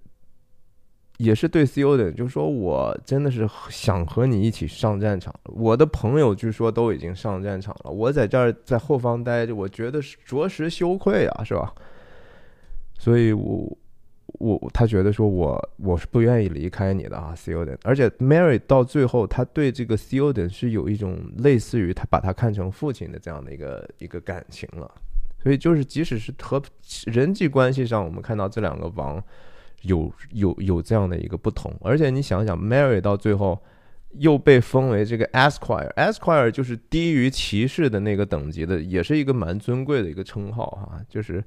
[SPEAKER 1] 也是对 C O 的，就是说我真的是想和你一起上战场。我的朋友据说都已经上战场了，我在这儿在后方待着，我觉得是着实羞愧啊，是吧？所以，我我他觉得说我我是不愿意离开你的啊，C O 的。而且 Mary 到最后，他对这个 C O 的是有一种类似于他把他看成父亲的这样的一个一个感情了。所以，就是即使是和人际关系上，我们看到这两个王。有有有这样的一个不同，而且你想想，Mary 到最后又被封为这个 Esquire，Esquire 就是低于骑士的那个等级的，也是一个蛮尊贵的一个称号哈。就是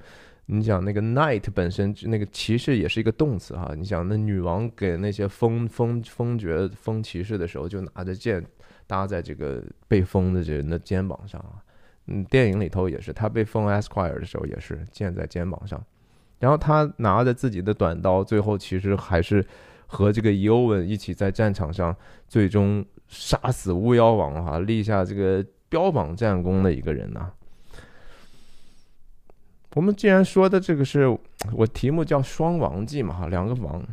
[SPEAKER 1] 你想那个 Knight 本身那个骑士也是一个动词哈。你想那女王给那些封封封爵封骑士的时候，就拿着剑搭在这个被封的这人的肩膀上啊。嗯，电影里头也是，他被封 Esquire 的时候也是剑在肩膀上。然后他拿着自己的短刀，最后其实还是和这个尤文一起在战场上，最终杀死巫妖王哈，立下这个标榜战功的一个人呐。我们既然说的这个是我题目叫双王记嘛哈，两个王，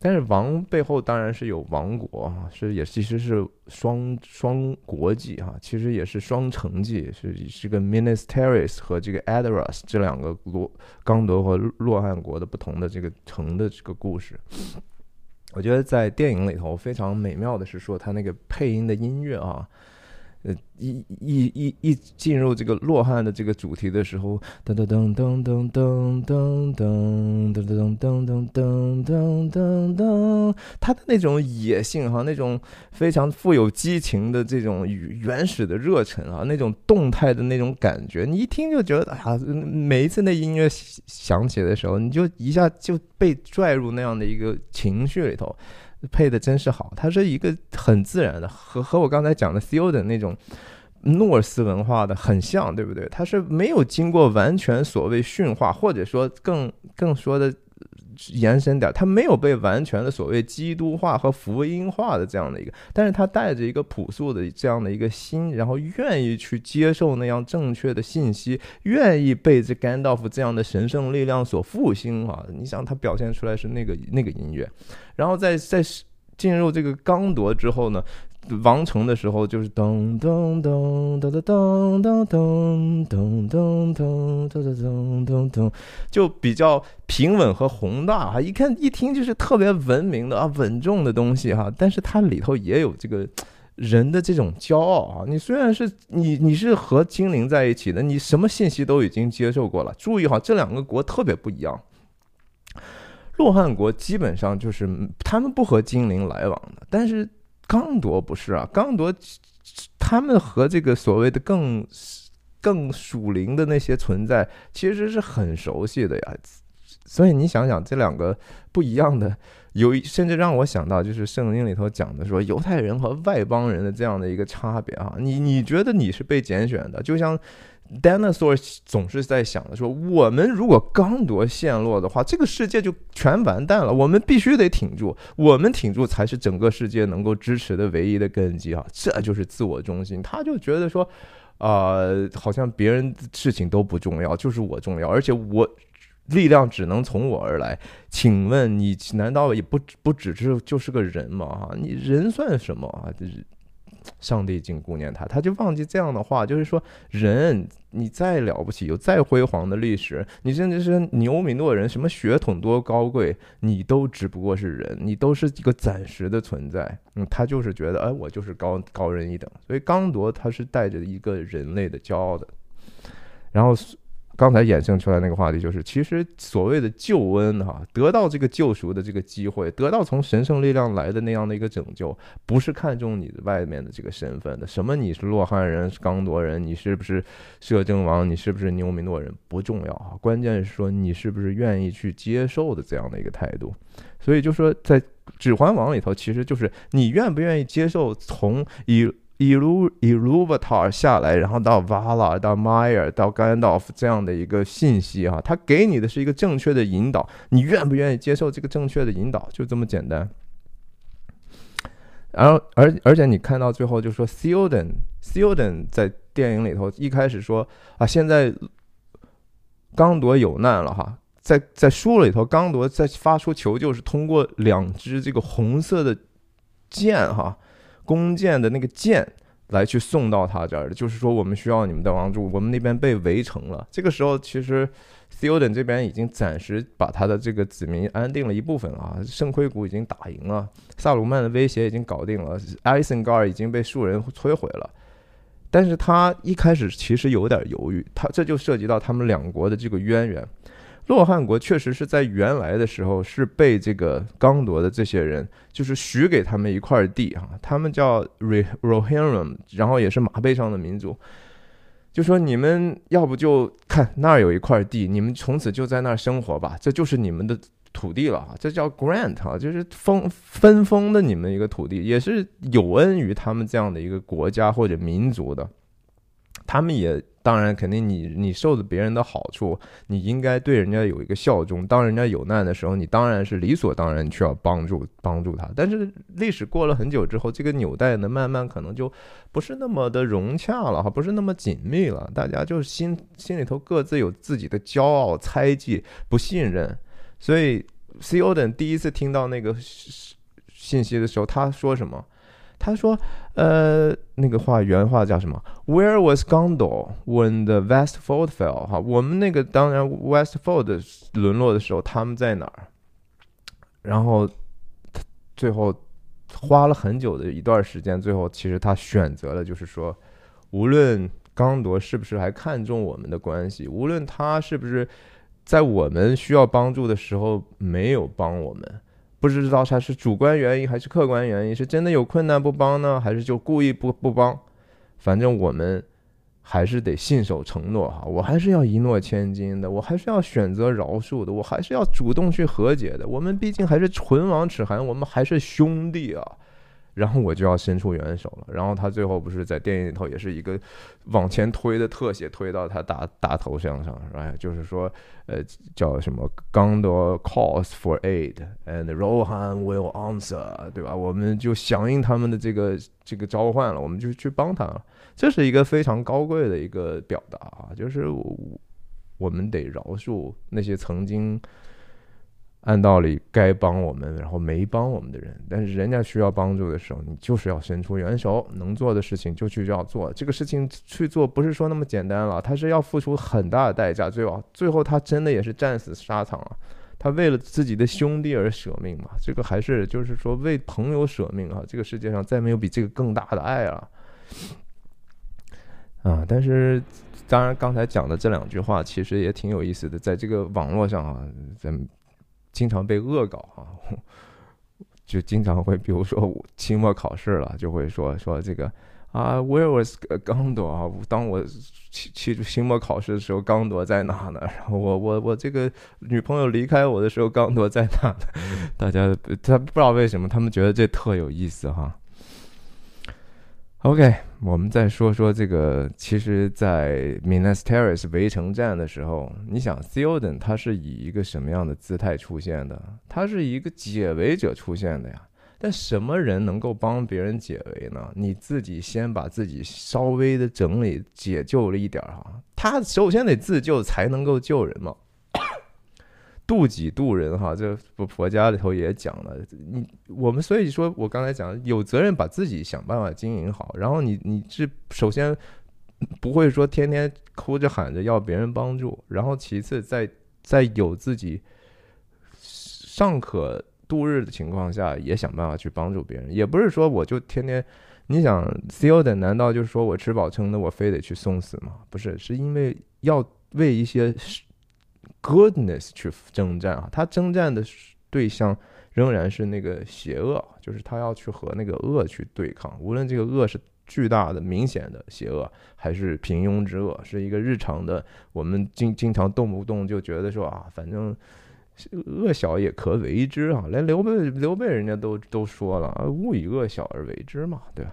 [SPEAKER 1] 但是王背后当然是有王国啊，是也其实是双双国际哈，其实也是双城记，是是个 Ministerius 和这个 Adras 这两个罗刚铎和洛汗国的不同的这个城的这个故事。我觉得在电影里头非常美妙的是说他那个配音的音乐啊。呃，一一一一进入这个洛汗的这个主题的时候，噔噔噔噔噔噔噔噔噔噔噔噔噔噔噔噔，他的那种野性哈，那种非常富有激情的这种原始的热忱啊，那种动态的那种感觉，你一听就觉得啊，每一次那音乐响起的时候，你就一下就被拽入那样的一个情绪里头。配的真是好，它是一个很自然的，和和我刚才讲的 C O 的那种诺斯文化的很像，对不对？它是没有经过完全所谓驯化，或者说更更说的。延伸点，他没有被完全的所谓基督化和福音化的这样的一个，但是他带着一个朴素的这样的一个心，然后愿意去接受那样正确的信息，愿意被这甘道夫这样的神圣力量所复兴啊！你想他表现出来是那个那个音乐，然后在在进入这个刚铎之后呢？王城的时候就是噔噔噔噔噔噔噔噔噔噔噔噔噔噔，就比较平稳和宏大哈，一看一听就是特别文明的啊稳重的东西哈，但是它里头也有这个人的这种骄傲啊。你虽然是你你是和精灵在一起的，你什么信息都已经接受过了。注意哈，这两个国特别不一样。洛汉国基本上就是他们不和精灵来往的，但是。刚铎不是啊，刚铎他们和这个所谓的更更属灵的那些存在，其实是很熟悉的呀。所以你想想，这两个不一样的，有甚至让我想到，就是圣经里头讲的说，犹太人和外邦人的这样的一个差别啊。你你觉得你是被拣选的，就像。Dinosaur 总是在想的说，我们如果刚夺陷落的话，这个世界就全完蛋了。我们必须得挺住，我们挺住才是整个世界能够支持的唯一的根基啊！这就是自我中心，他就觉得说，呃，好像别人事情都不重要，就是我重要，而且我力量只能从我而来。请问你难道也不不只是就是个人吗？哈，你人算什么啊？上帝竟顾念他，他就忘记这样的话，就是说，人你再了不起，有再辉煌的历史，你甚至是牛米诺人，什么血统多高贵，你都只不过是人，你都是一个暂时的存在。嗯，他就是觉得，哎，我就是高高人一等，所以刚铎他是带着一个人类的骄傲的，然后。刚才衍生出来那个话题就是，其实所谓的救恩哈，得到这个救赎的这个机会，得到从神圣力量来的那样的一个拯救，不是看重你的外面的这个身份的，什么你是洛汗人、刚铎人，你是不是摄政王，你是不是牛米诺人不重要啊，关键是说你是不是愿意去接受的这样的一个态度。所以就说在指环王里头，其实就是你愿不愿意接受从以。伊鲁伊鲁瓦塔下来，然后到瓦拉，到迈尔，到甘道夫这样的一个信息哈，他给你的是一个正确的引导，你愿不愿意接受这个正确的引导？就这么简单。然后，而而且你看到最后就说 s i o d e n s i o d e n 在电影里头一开始说啊，现在刚铎有难了哈，在在书里头，刚铎在发出求救是通过两只这个红色的剑哈。弓箭的那个箭来去送到他这儿的，就是说我们需要你们的帮助，我们那边被围城了。这个时候，其实 t h e o d e n 这边已经暂时把他的这个子民安定了一部分啊，圣盔谷已经打赢了，萨鲁曼的威胁已经搞定了，艾森加尔已经被树人摧毁了。但是他一开始其实有点犹豫，他这就涉及到他们两国的这个渊源。洛汗国确实是在原来的时候是被这个刚铎的这些人，就是许给他们一块地哈，他们叫 Rohirrim，然后也是马背上的民族，就说你们要不就看那儿有一块地，你们从此就在那儿生活吧，这就是你们的土地了哈，这叫 Grant 哈，就是封分封的你们一个土地，也是有恩于他们这样的一个国家或者民族的，他们也。当然，肯定你你受的别人的好处，你应该对人家有一个效忠。当人家有难的时候，你当然是理所当然去要帮助帮助他。但是历史过了很久之后，这个纽带呢，慢慢可能就不是那么的融洽了哈，不是那么紧密了。大家就心心里头各自有自己的骄傲、猜忌、不信任，所以 C O 等第一次听到那个信息的时候，他说什么？他说：“呃，那个话原话叫什么？Where was Gondor when the Westfold fell？哈，我们那个当然 Westfold 沦落的时候，他们在哪儿？然后最后花了很久的一段时间，最后其实他选择了，就是说，无论刚铎是不是还看重我们的关系，无论他是不是在我们需要帮助的时候没有帮我们。”不知道他是主观原因还是客观原因，是真的有困难不帮呢，还是就故意不不帮？反正我们还是得信守承诺哈，我还是要一诺千金的，我还是要选择饶恕的，我还是要主动去和解的。我们毕竟还是唇亡齿寒，我们还是兄弟啊。然后我就要伸出援手了。然后他最后不是在电影里头也是一个往前推的特写，推到他大大头像上，哎，就是说，呃，叫什么 “Gondor calls for aid and Rohan will answer”，对吧？我们就响应他们的这个这个召唤了，我们就去帮他。这是一个非常高贵的一个表达啊，就是我我们得饶恕那些曾经。按道理该帮我们，然后没帮我们的人，但是人家需要帮助的时候，你就是要伸出援手，能做的事情就去要做。这个事情去做不是说那么简单了，他是要付出很大的代价。最后，最后他真的也是战死沙场了。他为了自己的兄弟而舍命嘛？这个还是就是说为朋友舍命啊！这个世界上再没有比这个更大的爱了啊！但是，当然刚才讲的这两句话其实也挺有意思的，在这个网络上啊，咱。经常被恶搞啊，就经常会，比如说期末考试了，就会说说这个啊，Where was 刚铎啊？当我期期期末考试的时候，刚铎在哪呢？然后我我我这个女朋友离开我的时候，刚铎在哪呢？大家他不知道为什么，他们觉得这特有意思哈。OK，我们再说说这个。其实，在 Minas Tirith 围城战的时候，你想 Theoden 他是以一个什么样的姿态出现的？他是一个解围者出现的呀。但什么人能够帮别人解围呢？你自己先把自己稍微的整理解救了一点哈。他首先得自救才能够救人嘛。渡己渡人，哈，这佛佛家里头也讲了。你我们所以说，我刚才讲，有责任把自己想办法经营好。然后你你是首先不会说天天哭着喊着要别人帮助，然后其次在在有自己尚可度日的情况下，也想办法去帮助别人。也不是说我就天天，你想 C O 的，难道就是说我吃饱撑的，我非得去送死吗？不是，是因为要为一些。Goodness 去征战啊，他征战的对象仍然是那个邪恶，就是他要去和那个恶去对抗。无论这个恶是巨大的、明显的邪恶，还是平庸之恶，是一个日常的，我们经经常动不动就觉得说啊，反正恶小也可为之啊。连刘备刘备人家都都说了啊，勿以恶小而为之嘛，对吧？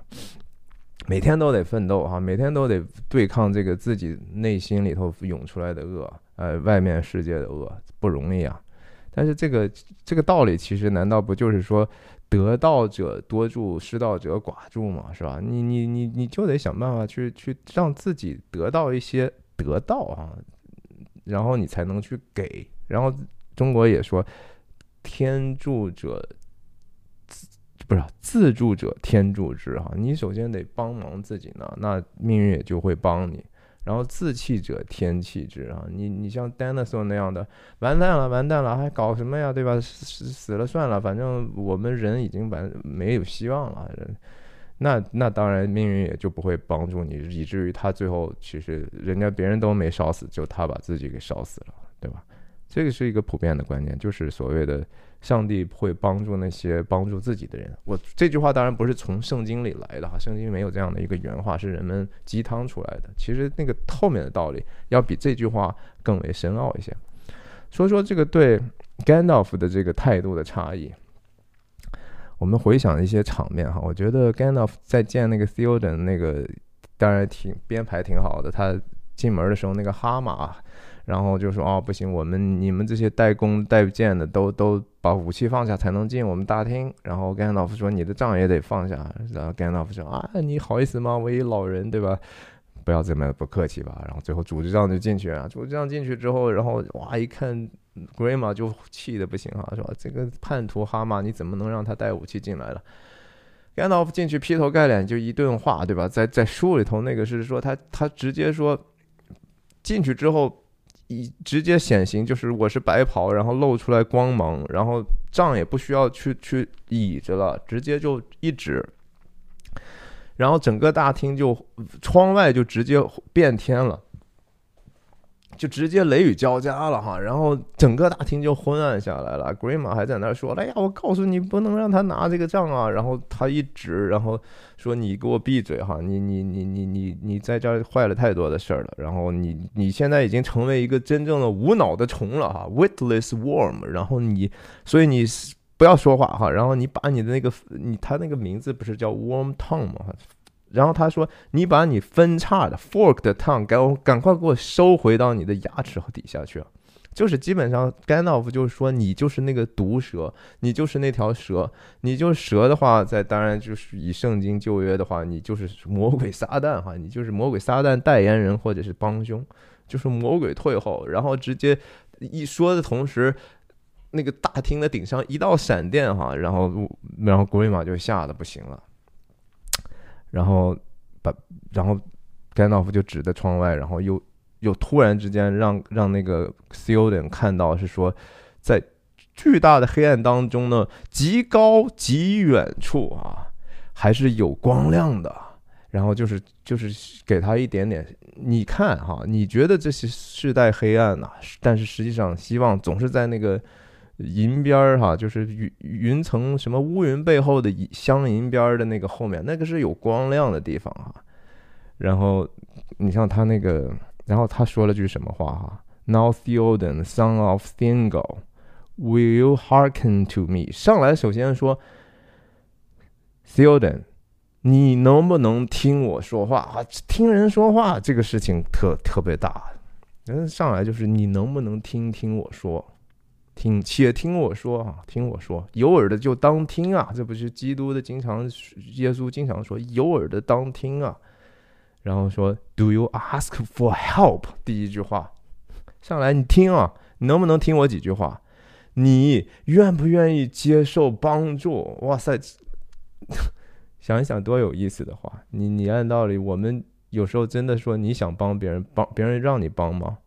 [SPEAKER 1] 每天都得奋斗哈，每天都得对抗这个自己内心里头涌出来的恶。呃，外面世界的恶不容易啊，但是这个这个道理其实难道不就是说得道者多助，失道者寡助嘛，是吧？你你你你就得想办法去去让自己得到一些得到啊，然后你才能去给。然后中国也说，天助者不是自助者天助之哈，你首先得帮忙自己呢，那命运也就会帮你。然后自弃者天弃之啊！你你像 dinosaur 那样的，完蛋了，完蛋了，还搞什么呀？对吧？死死了算了，反正我们人已经完没有希望了。那那当然命运也就不会帮助你，以至于他最后其实人家别人都没烧死，就他把自己给烧死了，对吧？这个是一个普遍的观念，就是所谓的。上帝会帮助那些帮助自己的人。我这句话当然不是从圣经里来的哈，圣经没有这样的一个原话，是人们鸡汤出来的。其实那个后面的道理要比这句话更为深奥一些。说说这个对 Gandalf 的这个态度的差异。我们回想一些场面哈，我觉得 Gandalf 在见那个 Theoden 那个，当然挺编排挺好的。他进门的时候那个哈马。然后就说哦不行，我们你们这些带弓带箭的都都把武器放下才能进我们大厅。然后甘道夫说你的杖也得放下。然后甘道夫说啊你好意思吗？我一老人对吧？不要这么不客气吧。然后最后主持杖就进去了。主持杖进去之后，然后哇一看 Grandma 就气的不行啊，说这个叛徒哈马，你怎么能让他带武器进来了甘道夫进去劈头盖脸就一顿话，对吧？在在书里头那个是说他他直接说进去之后一直接显形，就是我是白袍，然后露出来光芒，然后杖也不需要去去倚着了，直接就一指。然后整个大厅就窗外就直接变天了，就直接雷雨交加了哈。然后整个大厅就昏暗下来了。Grandma 还在那说：“哎呀，我告诉你，不能让他拿这个账啊。”然后他一指，然后说：“你给我闭嘴哈！你你你你你你在这儿坏了太多的事儿了。然后你你现在已经成为一个真正的无脑的虫了哈，witless worm。然后你，所以你。”不要说话哈，然后你把你的那个你他那个名字不是叫 Warm Tongue 吗？然后他说你把你分叉的 Fork 的 tongue 给我赶快给我收回到你的牙齿和底下去，就是基本上 Gandalf 就是说你就是那个毒蛇，你就是那条蛇，你就蛇的话，在当然就是以圣经旧约的话，你就是魔鬼撒旦哈，你就是魔鬼撒旦代言人或者是帮凶，就是魔鬼退后，然后直接一说的同时。那个大厅的顶上一道闪电哈，然后然后古瑞玛就吓得不行了，然后把然后甘道夫就指着窗外，然后又又突然之间让让那个 C.O.D. 看到是说，在巨大的黑暗当中呢，极高极远处啊，还是有光亮的。然后就是就是给他一点点，你看哈，你觉得这是世代黑暗呐，但是实际上希望总是在那个。银边儿哈，就是云云层什么乌云背后的镶银边儿的那个后面，那个是有光亮的地方哈。然后你像他那个，然后他说了句什么话哈？Now Theoden, son of Thingol, will you hearken to me？上来首先说，Theoden，你能不能听我说话啊？听人说话这个事情特特别大，人上来就是你能不能听听我说？听，且听我说啊，听我说，有耳的就当听啊，这不是基督的经常，耶稣经常说有耳的当听啊。然后说，Do you ask for help？第一句话上来，你听啊，能不能听我几句话？你愿不愿意接受帮助？哇塞，想一想多有意思的话。你你按道理，我们有时候真的说你想帮别人，帮别人让你帮吗？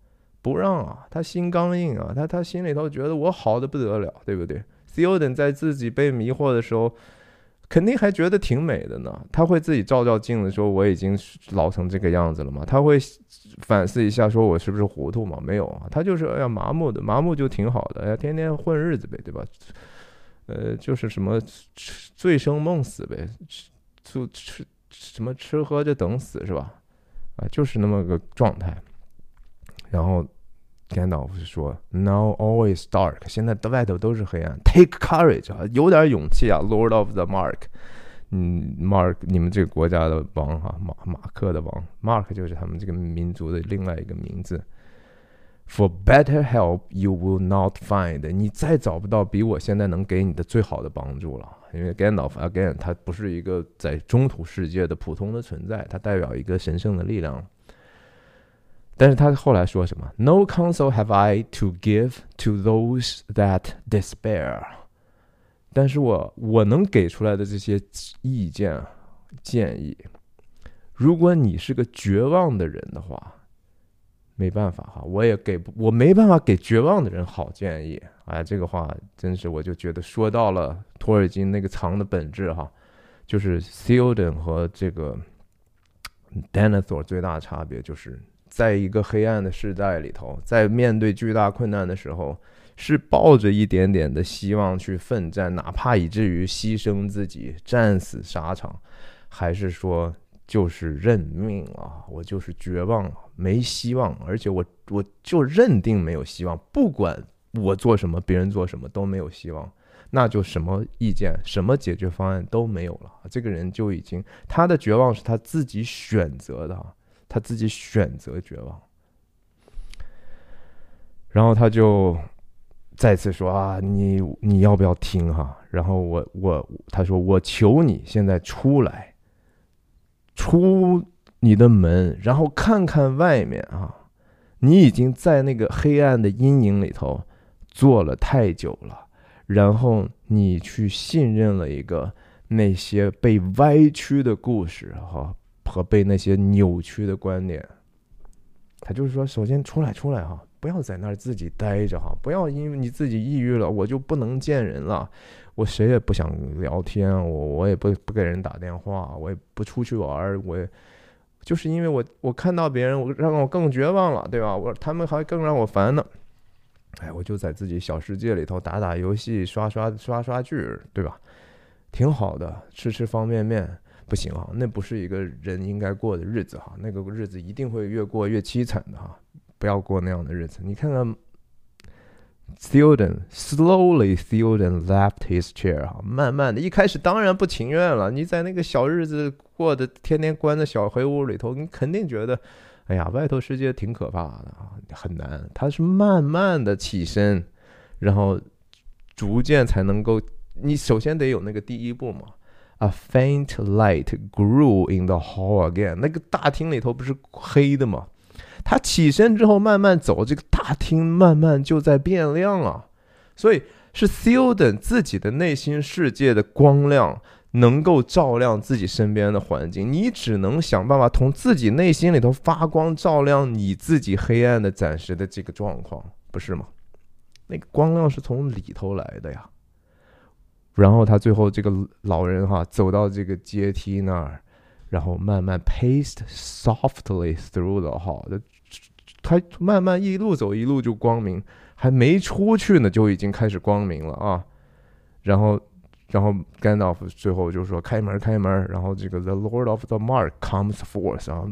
[SPEAKER 1] 不让啊，他心刚硬啊，他他心里头觉得我好的不得了，对不对 t h e o d e n 在自己被迷惑的时候，肯定还觉得挺美的呢。他会自己照照镜子说：“我已经老成这个样子了吗？”他会反思一下，说我是不是糊涂嘛？没有啊，他就是哎呀麻木的，麻木就挺好的，哎呀天天混日子呗，对吧？呃，就是什么醉生梦死呗，就吃什么吃喝就等死是吧？啊，就是那么个状态。然后，Gandalf 说：“Now always dark。现在的外头都是黑暗。Take courage 啊，有点勇气啊，Lord of the Mark。嗯，Mark，你们这个国家的王哈，马马克的王，Mark 就是他们这个民族的另外一个名字。For better help you will not find。你再找不到比我现在能给你的最好的帮助了。因为 Gandalf again，他不是一个在中土世界的普通的存在，他代表一个神圣的力量。”但是他后来说什么？No counsel have I to give to those that despair。但是我我能给出来的这些意见建议，如果你是个绝望的人的话，没办法哈，我也给我没办法给绝望的人好建议。哎，这个话真是我就觉得说到了托尔金那个藏的本质哈，就是 Theoden 和这个 Denethor 最大的差别就是。在一个黑暗的时代里头，在面对巨大困难的时候，是抱着一点点的希望去奋战，哪怕以至于牺牲自己、战死沙场，还是说就是认命啊？我就是绝望，没希望，而且我我就认定没有希望，不管我做什么，别人做什么都没有希望，那就什么意见、什么解决方案都没有了。这个人就已经他的绝望是他自己选择的。他自己选择绝望，然后他就再次说啊，你你要不要听哈？然后我我他说我求你现在出来，出你的门，然后看看外面啊，你已经在那个黑暗的阴影里头坐了太久了，然后你去信任了一个那些被歪曲的故事哈和被那些扭曲的观点。他就是说，首先出来出来哈，不要在那儿自己待着哈，不要因为你自己抑郁了，我就不能见人了，我谁也不想聊天，我我也不不给人打电话，我也不出去玩，我就是因为我我看到别人，我让我更绝望了，对吧？我他们还更让我烦呢，哎，我就在自己小世界里头打打游戏，刷刷刷刷剧，对吧？挺好的，吃吃方便面。不行啊，那不是一个人应该过的日子哈，那个日子一定会越过越凄惨的哈，不要过那样的日子。你看看，Theoden slowly Theoden left his chair 哈，慢慢的，一开始当然不情愿了。你在那个小日子过的，天天关在小黑屋里头，你肯定觉得，哎呀，外头世界挺可怕的啊，很难。他是慢慢的起身，然后逐渐才能够，你首先得有那个第一步嘛。A faint light grew in the hall again。那个大厅里头不是黑的吗？他起身之后慢慢走，这个大厅慢慢就在变亮啊。所以是 Selden 自己的内心世界的光亮能够照亮自己身边的环境。你只能想办法从自己内心里头发光，照亮你自己黑暗的暂时的这个状况，不是吗？那个光亮是从里头来的呀。然后他最后这个老人哈走到这个阶梯那儿，然后慢慢 paced softly through the hall，他慢慢一路走一路就光明，还没出去呢就已经开始光明了啊，然后。然后 Gandalf 最后就说：“开门，开门！”然后这个 The Lord of the Mark comes forth 啊，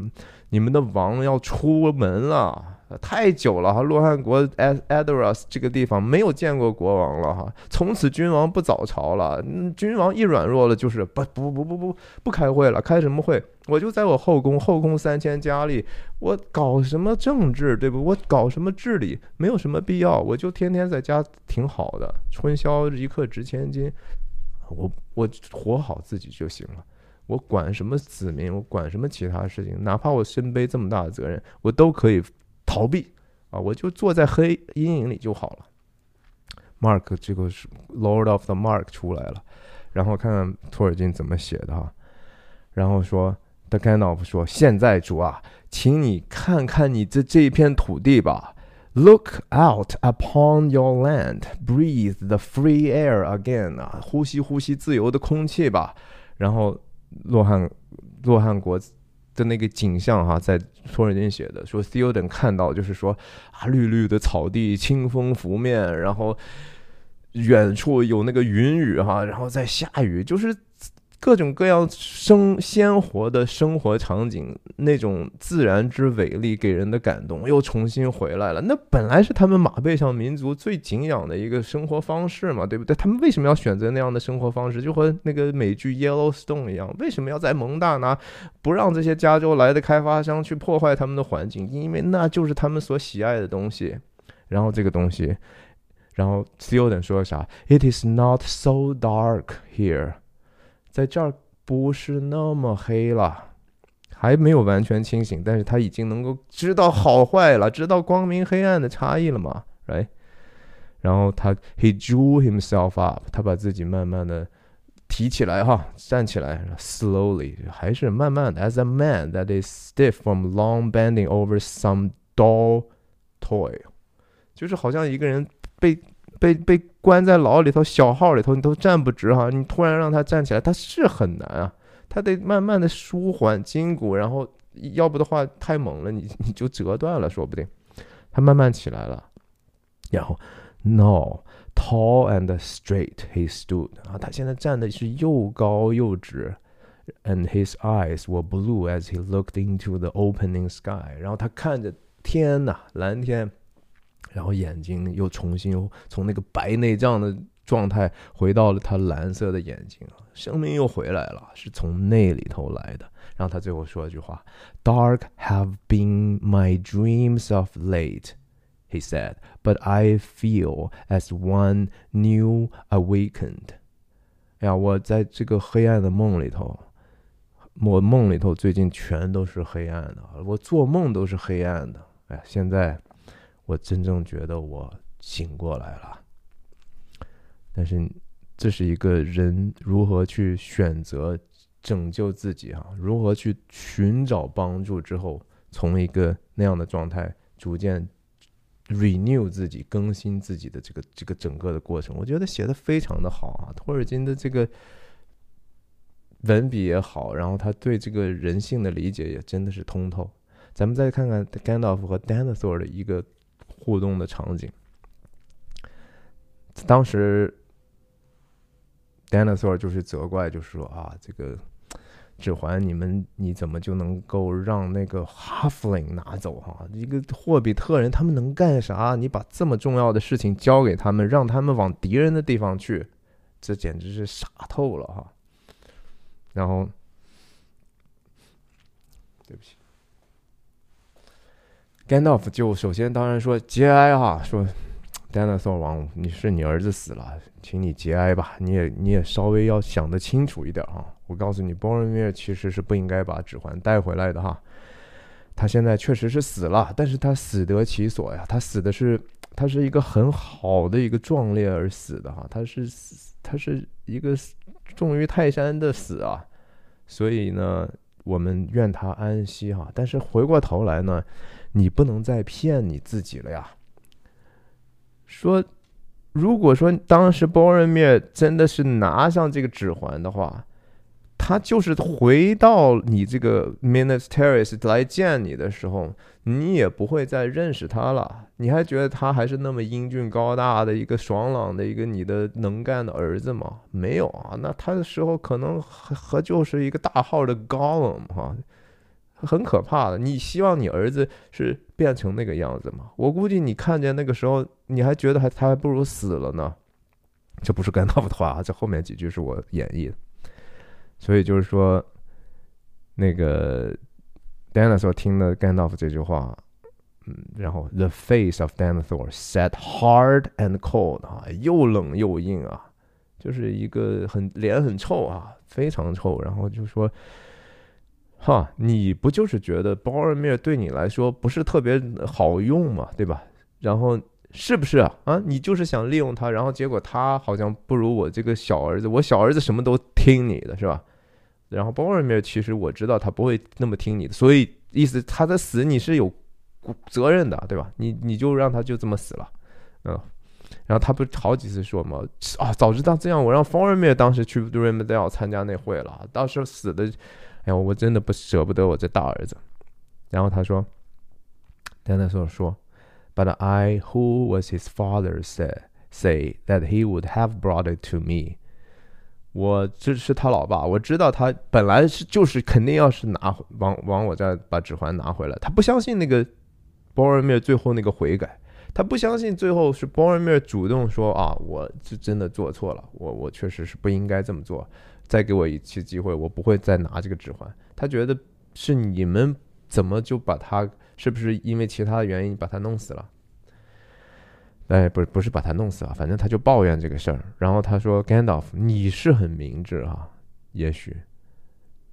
[SPEAKER 1] 你们的王要出门了。太久了哈，洛汗国 Ad Adras 这个地方没有见过国王了哈，从此君王不早朝了。君王一软弱了，就是不不不不不不开会了，开什么会？我就在我后宫，后宫三千佳丽，我搞什么政治，对不？我搞什么治理？没有什么必要，我就天天在家挺好的。春宵一刻值千金。我我活好自己就行了，我管什么子民，我管什么其他事情，哪怕我身背这么大的责任，我都可以逃避啊！我就坐在黑阴影里就好了。Mark 这个是 Lord of the Mark 出来了，然后看看托尔金怎么写的哈，然后说 The Gandalf 说：“现在主啊，请你看看你这这一片土地吧。” Look out upon your land, breathe the free air again 啊，呼吸呼吸自由的空气吧。然后洛汉洛汉国的那个景象哈，在托尔金写的说，Theoden 看到就是说啊，绿绿的草地，清风拂面，然后远处有那个云雨哈，然后在下雨，就是。各种各样生鲜活的生活场景，那种自然之伟丽给人的感动又重新回来了。那本来是他们马背上民族最敬仰的一个生活方式嘛，对不对？他们为什么要选择那样的生活方式？就和那个美剧《Yellowstone》一样，为什么要在蒙大拿不让这些加州来的开发商去破坏他们的环境？因为那就是他们所喜爱的东西。然后这个东西，然后 s t e n 说啥？It is not so dark here。在这儿不是那么黑了，还没有完全清醒，但是他已经能够知道好坏了，知道光明黑暗的差异了嘛，right？然后他 he drew himself up，他把自己慢慢的提起来哈，站起来，slowly，还是慢慢的，as a man that is stiff from long bending over some dull toy，就是好像一个人被。被被关在牢里头，小号里头，你都站不直哈。你突然让他站起来，他是很难啊。他得慢慢的舒缓筋骨，然后要不的话太猛了，你你就折断了，说不定。他慢慢起来了，然后，no tall and straight he stood 啊，他现在站的是又高又直，and his eyes were blue as he looked into the opening sky。然后他看着天呐，蓝天。然后眼睛又重新从那个白内障的状态回到了他蓝色的眼睛生命又回来了，是从那里头来的。然后他最后说一句话：“Dark have been my dreams of late,” he said, “but I feel as one new awakened.” 哎呀，我在这个黑暗的梦里头，我梦里头最近全都是黑暗的，我做梦都是黑暗的。哎呀，现在。我真正觉得我醒过来了。但是，这是一个人如何去选择拯救自己哈，如何去寻找帮助之后，从一个那样的状态逐渐 renew 自己、更新自己的这个这个整个的过程，我觉得写的非常的好啊。托尔金的这个文笔也好，然后他对这个人性的理解也真的是通透。咱们再看看甘道夫和 Dinosaur 的一个互动的场景。当时，Dinosaur 就是责怪，就是说啊，这个指环你们你怎么就能够让那个 Halfing 拿走哈？一个霍比特人他们能干啥？你把这么重要的事情交给他们，让他们往敌人的地方去，这简直是傻透了哈！然后，对不起。Gandalf 就首先当然说节哀哈，说 Dinosaur 王，你是你儿子死了，请你节哀吧。你也你也稍微要想得清楚一点哈。我告诉你，Boromir 其实是不应该把指环带回来的哈。他现在确实是死了，但是他死得其所呀。他死的是他是一个很好的一个壮烈而死的哈。他是他是一个重于泰山的死啊。所以呢，我们愿他安息哈。但是回过头来呢。你不能再骗你自己了呀！说，如果说当时包仁灭真的是拿上这个指环的话，他就是回到你这个 Minas Tirith 来见你的时候，你也不会再认识他了。你还觉得他还是那么英俊高大的一个爽朗的一个你的能干的儿子吗？没有啊，那他的时候可能和和就是一个大号的 Gollum 哈。很可怕的，你希望你儿子是变成那个样子吗？我估计你看见那个时候，你还觉得还他还不如死了呢。这不是甘道夫的话，这后面几句是我演绎的。所以就是说，那个 Dinosaur 听了甘道夫这句话，嗯，然后 The face of Dinosaur set hard and cold 啊，又冷又硬啊，就是一个很脸很臭啊，非常臭。然后就说。哈，你不就是觉得包尔面对你来说不是特别好用嘛，对吧？然后是不是啊？啊，你就是想利用他，然后结果他好像不如我这个小儿子，我小儿子什么都听你的，是吧？然后包尔面其实我知道他不会那么听你的，所以意思他的死你是有责任的，对吧？你你就让他就这么死了，嗯。然后他不好几次说嘛，啊，早知道这样，我让包尔面当时去 r i m d a l 参加那会了，到时候死的。我真的不舍不得我这大儿子。然后他说，Dinosaur 说，But I, who was his father, said say that he would have brought it to me。我这是他老爸，我知道他本来是就是肯定要是拿往往我这把指环拿回来。他不相信那个 Boromir 最后那个悔改，他不相信最后是 Boromir 主动说啊，我是真的做错了，我我确实是不应该这么做。再给我一次机会，我不会再拿这个指环。他觉得是你们怎么就把他，是不是因为其他的原因把他弄死了？哎，不是，不是把他弄死了，反正他就抱怨这个事儿。然后他说：“Gandalf，你是很明智啊，也许。”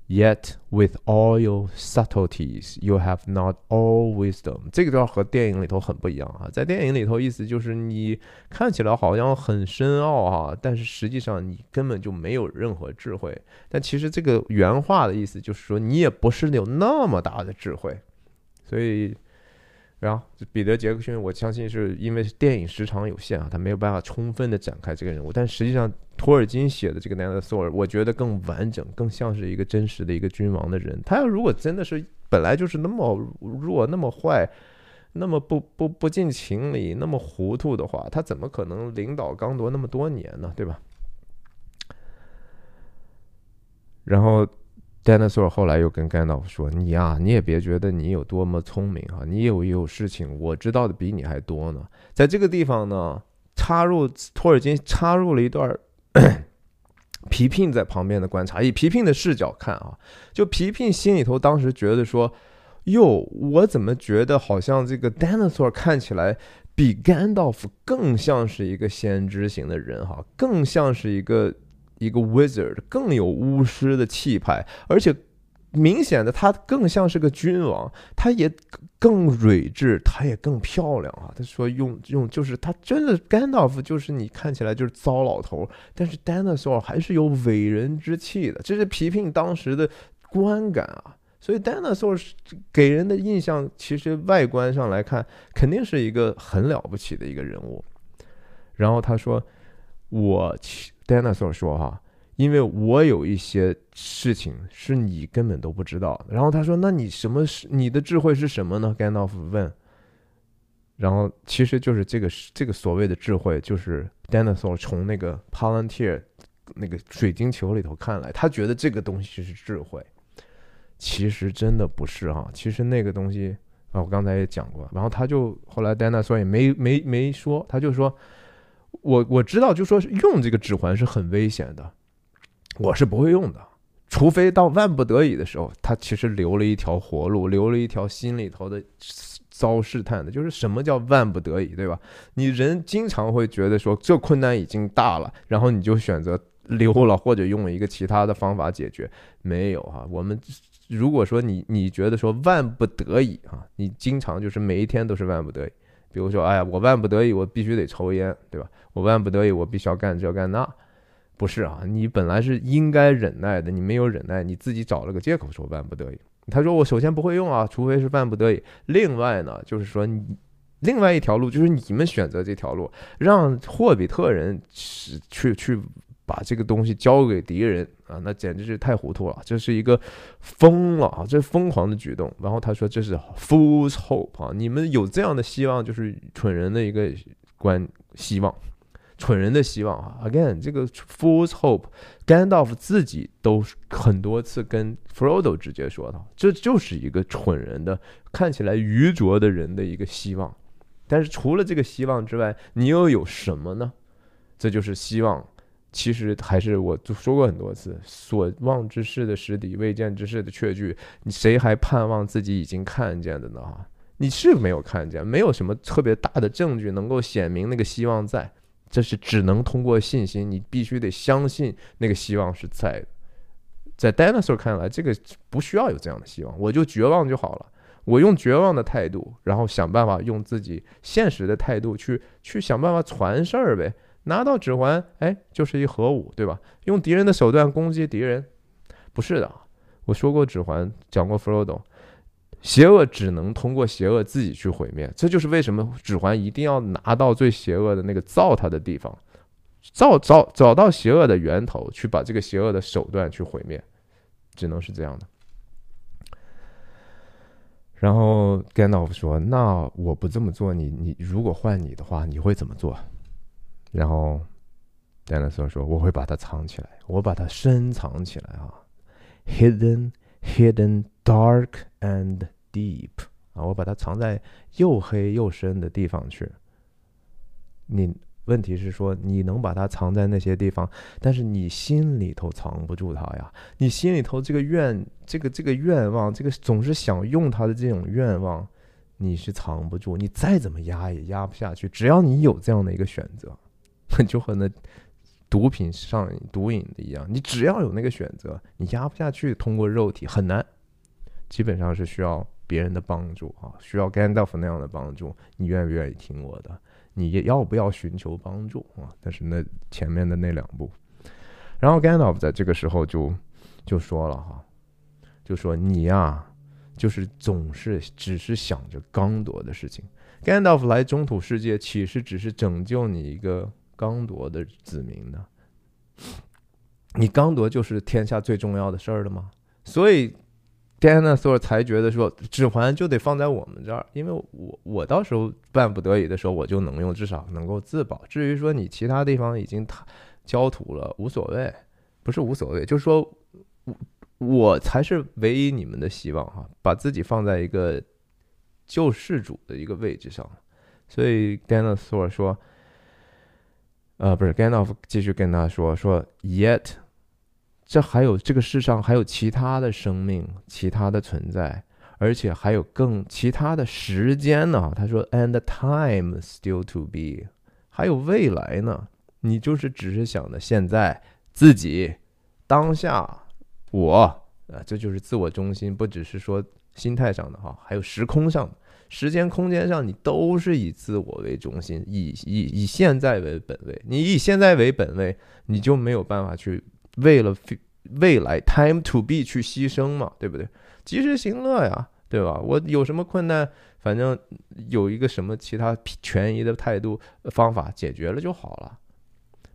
[SPEAKER 1] Yet with all your subtleties, you have not all wisdom。这个段和电影里头很不一样啊，在电影里头意思就是你看起来好像很深奥啊，但是实际上你根本就没有任何智慧。但其实这个原话的意思就是说你也不是有那么大的智慧，所以。然后彼得·杰克逊，我相信是因为电影时长有限啊，他没有办法充分的展开这个人物。但实际上，托尔金写的这个 Dinosaur，我觉得更完整，更像是一个真实的一个君王的人。他要如果真的是本来就是那么弱、那么坏、那么不不不近情理、那么糊涂的话，他怎么可能领导刚铎那么多年呢？对吧？然后。Dinosaur 后来又跟甘道夫说：“你呀，你也别觉得你有多么聪明哈，你有有事情我知道的比你还多呢。”在这个地方呢，插入托尔金插入了一段 皮聘在旁边的观察，以皮聘的视角看啊，就皮聘心里头当时觉得说：“哟，我怎么觉得好像这个 Dinosaur 看起来比甘道夫更像是一个先知型的人哈，更像是一个。”一个 wizard 更有巫师的气派，而且
[SPEAKER 2] 明显的，他更像是个君王，他也更睿智，他也更漂亮啊。他说用用就是他真的 Gandalf 就是你看起来就是糟老头，但是 dinosaur 还是有伟人之气的，这是皮皮当时的观感啊。所以 dinosaur 给人的印象，其实外观上来看，肯定是一个很了不起的一个人物。然后他说，我 dinosaur 说哈。因为我有一些事情是你根本都不知道。然后他说：“那你什么是你的智慧是什么呢？”甘道夫问。然后其实就是这个这个所谓的智慧，就是 dinosaur 从那个 Palantir 那个水晶球里头看来，他觉得这个东西是智慧。其实真的不是哈，其实那个东西啊，我刚才也讲过。然后他就后来 dinosaur 也没没没说，他就说：“我我知道，就说用这个指环是很危险的。”我是不会用的，除非到万不得已的时候，他其实留了一条活路，留了一条心里头的遭试探的，就是什么叫万不得已，对吧？你人经常会觉得说这困难已经大了，然后你就选择溜了，或者用一个其他的方法解决。没有哈，我们如果说你你觉得说万不得已啊，你经常就是每一天都是万不得已，比如说哎呀，我万不得已我必须得抽烟，对吧？我万不得已我必须要干这干那。不是啊，你本来是应该忍耐的，你没有忍耐，你自己找了个借口说万不得已。他说我首先不会用啊，除非是万不得已。另外呢，就是说你另外一条路就是你们选择这条路，让霍比特人去去去把这个东西交给敌人啊，那简直是太糊涂了，这是一个疯了啊，这疯狂的举动。然后他说这是 fool's hope 啊，你们有这样的希望就是蠢人的一个观希望。蠢人的希望啊！Again，这个 fool's hope，甘道夫自己都很多次跟 Frodo 直接说到，这就是一个蠢人的、看起来愚拙的人的一个希望。但是除了这个希望之外，你又有什么呢？这就是希望。其实还是我就说过很多次，所望之事的实底，未见之事的确据。你谁还盼望自己已经看见的呢？你是没有看见，没有什么特别大的证据能够显明那个希望在。这是只能通过信心，你必须得相信那个希望是在的。在 dinosaur 看来，这个不需要有这样的希望，我就绝望就好了。我用绝望的态度，然后想办法用自己现实的态度去去想办法传事儿呗。拿到指环，哎，就是一核武，对吧？用敌人的手段攻击敌人，不是的。我说过指环，讲过 Frodo。邪恶只能通过邪恶自己去毁灭，这就是为什么指环一定要拿到最邪恶的那个造它的地方，造找找到邪恶的源头，去把这个邪恶的手段去毁灭，只能是这样的。然后 Gandalf 说：“那我不这么做，你你如果换你的话，你会怎么做？”然后 Gandalf 说：“我会把它藏起来，我把它深藏起来啊，hidden。” Hidden dark and deep 啊，我把它藏在又黑又深的地方去。你问题是说你能把它藏在那些地方，但是你心里头藏不住它呀。你心里头这个愿，这个这个愿望，这个总是想用它的这种愿望，你是藏不住。你再怎么压也压不下去。只要你有这样的一个选择，就和那。毒品上瘾、毒瘾的一样，你只要有那个选择，你压不下去，通过肉体很难，基本上是需要别人的帮助啊，需要 Gandalf 那样的帮助。你愿不愿意听我的？你要不要寻求帮助啊？但是那前面的那两步，然后 Gandalf 在这个时候就就说了哈，就说你呀，就是总是只是想着刚铎的事情。Gandalf 来中土世界，岂是只是拯救你一个？刚铎的子民呢？你刚铎就是天下最重要的事儿了吗？所以 dinosaur 才觉得说指环就得放在我们这儿，因为我我到时候万不得已的时候我就能用，至少能够自保。至于说你其他地方已经焦土了，无所谓，不是无所谓，就是说我我才是唯一你们的希望哈，把自己放在一个救世主的一个位置上。所以 dinosaur 说。呃，不是，Gandalf 继续跟他说说，Yet，这还有这个世上还有其他的生命，其他的存在，而且还有更其他的时间呢。他说，And time still to be，还有未来呢。你就是只是想着现在自己当下，我啊，这就是自我中心，不只是说心态上的哈，还有时空上的。时间、空间上，你都是以自我为中心，以以以现在为本位。你以现在为本位，你就没有办法去为了未来 time to be 去牺牲嘛，对不对？及时行乐呀，对吧？我有什么困难，反正有一个什么其他权宜的态度方法解决了就好了。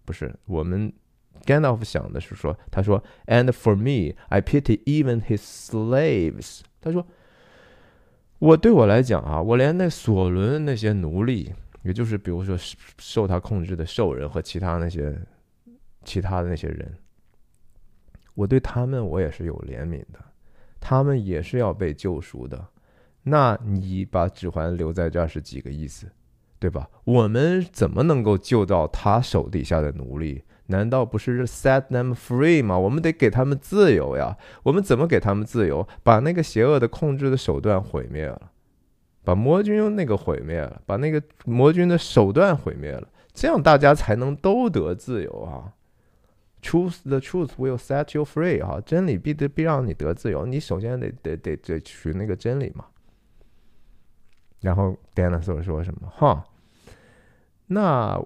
[SPEAKER 2] 不是我们 Gandalf 想的是说，他说，and for me, I pity even his slaves。他说。我对我来讲啊，我连那索伦那些奴隶，也就是比如说受他控制的兽人和其他那些其他的那些人，我对他们我也是有怜悯的，他们也是要被救赎的。那你把指环留在这儿是几个意思，对吧？我们怎么能够救到他手底下的奴隶？难道不是 set them free 吗？我们得给他们自由呀！我们怎么给他们自由？把那个邪恶的控制的手段毁灭了，把魔君那个毁灭了，把那个魔君的手段毁灭了，这样大家才能都得自由啊！Truth the truth will set you free 哈，真理必得必让你得自由。你首先得得得得取那个真理嘛。然后 Daniel 说什么？哈，那。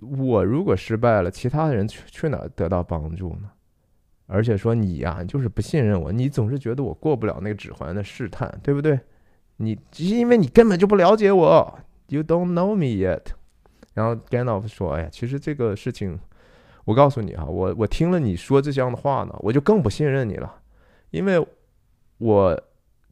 [SPEAKER 2] 我如果失败了，其他的人去去哪得到帮助呢？而且说你呀，就是不信任我，你总是觉得我过不了那个指环的试探，对不对？你只是因为你根本就不了解我，You don't know me yet。然后 Gandalf 说：“哎呀，其实这个事情，我告诉你哈，我我听了你说这样的话呢，我就更不信任你了，因为我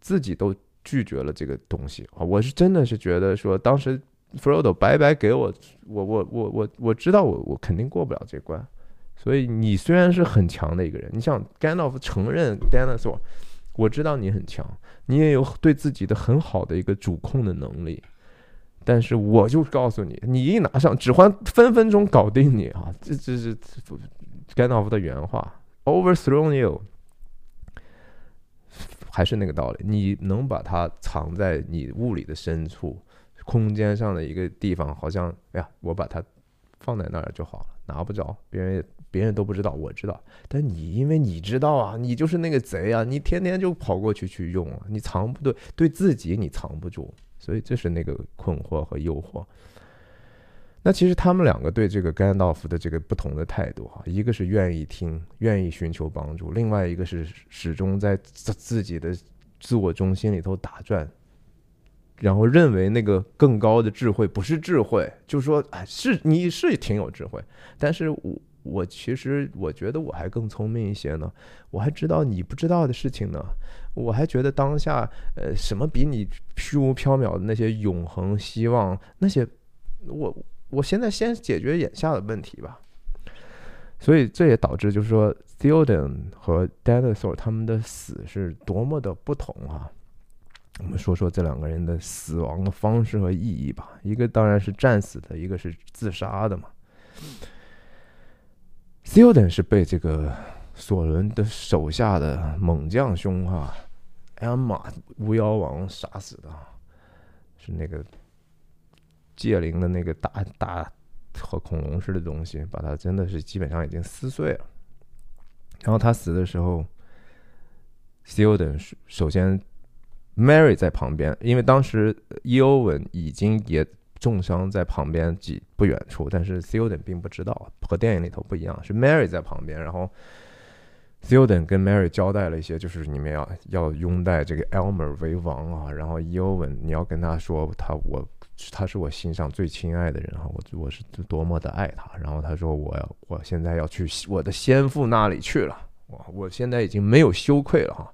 [SPEAKER 2] 自己都拒绝了这个东西啊，我是真的是觉得说当时。” Frodo 白白给我，我我我我我知道我我肯定过不了这关，所以你虽然是很强的一个人，你想 GANOF 承认 Denethor，我知道你很强，你也有对自己的很好的一个主控的能力，但是我就告诉你，你一拿上指环，分分钟搞定你啊！这这是 Gandalf 的原话，overthrown you，还是那个道理，你能把它藏在你物理的深处。空间上的一个地方，好像哎呀，我把它放在那儿就好了，拿不着，别人别人都不知道，我知道。但你因为你知道啊，你就是那个贼啊，你天天就跑过去去用啊，你藏不对，对自己你藏不住，所以这是那个困惑和诱惑。那其实他们两个对这个甘道夫的这个不同的态度哈，一个是愿意听，愿意寻求帮助，另外一个是始终在自自己的自我中心里头打转。然后认为那个更高的智慧不是智慧，就说，哎，是你是挺有智慧，但是我我其实我觉得我还更聪明一些呢，我还知道你不知道的事情呢，我还觉得当下呃什么比你虚无缥缈的那些永恒希望那些，我我现在先解决眼下的问题吧，所以这也导致就是说 Theoden 和 Dinosaur 他们的死是多么的不同啊。我们说说这两个人的死亡的方式和意义吧。一个当然是战死的，一个是自杀的嘛。Theoden 是被这个索伦的手下的猛将兄哈，艾玛巫妖王杀死的，是那个戒灵的那个大大和恐龙似的东西，把他真的是基本上已经撕碎了。然后他死的时候，Theoden 首先。Mary 在旁边，因为当时伊欧文已经也重伤在旁边几不远处，但是 Theoden 并不知道，和电影里头不一样，是 Mary 在旁边，然后 Theoden 跟 Mary 交代了一些，就是你们要要拥戴这个 Elmer 为王啊，然后伊欧文你要跟他说，他我他是我心上最亲爱的人哈，我我是多么的爱他，然后他说我我现在要去我的先父那里去了，我我现在已经没有羞愧了哈。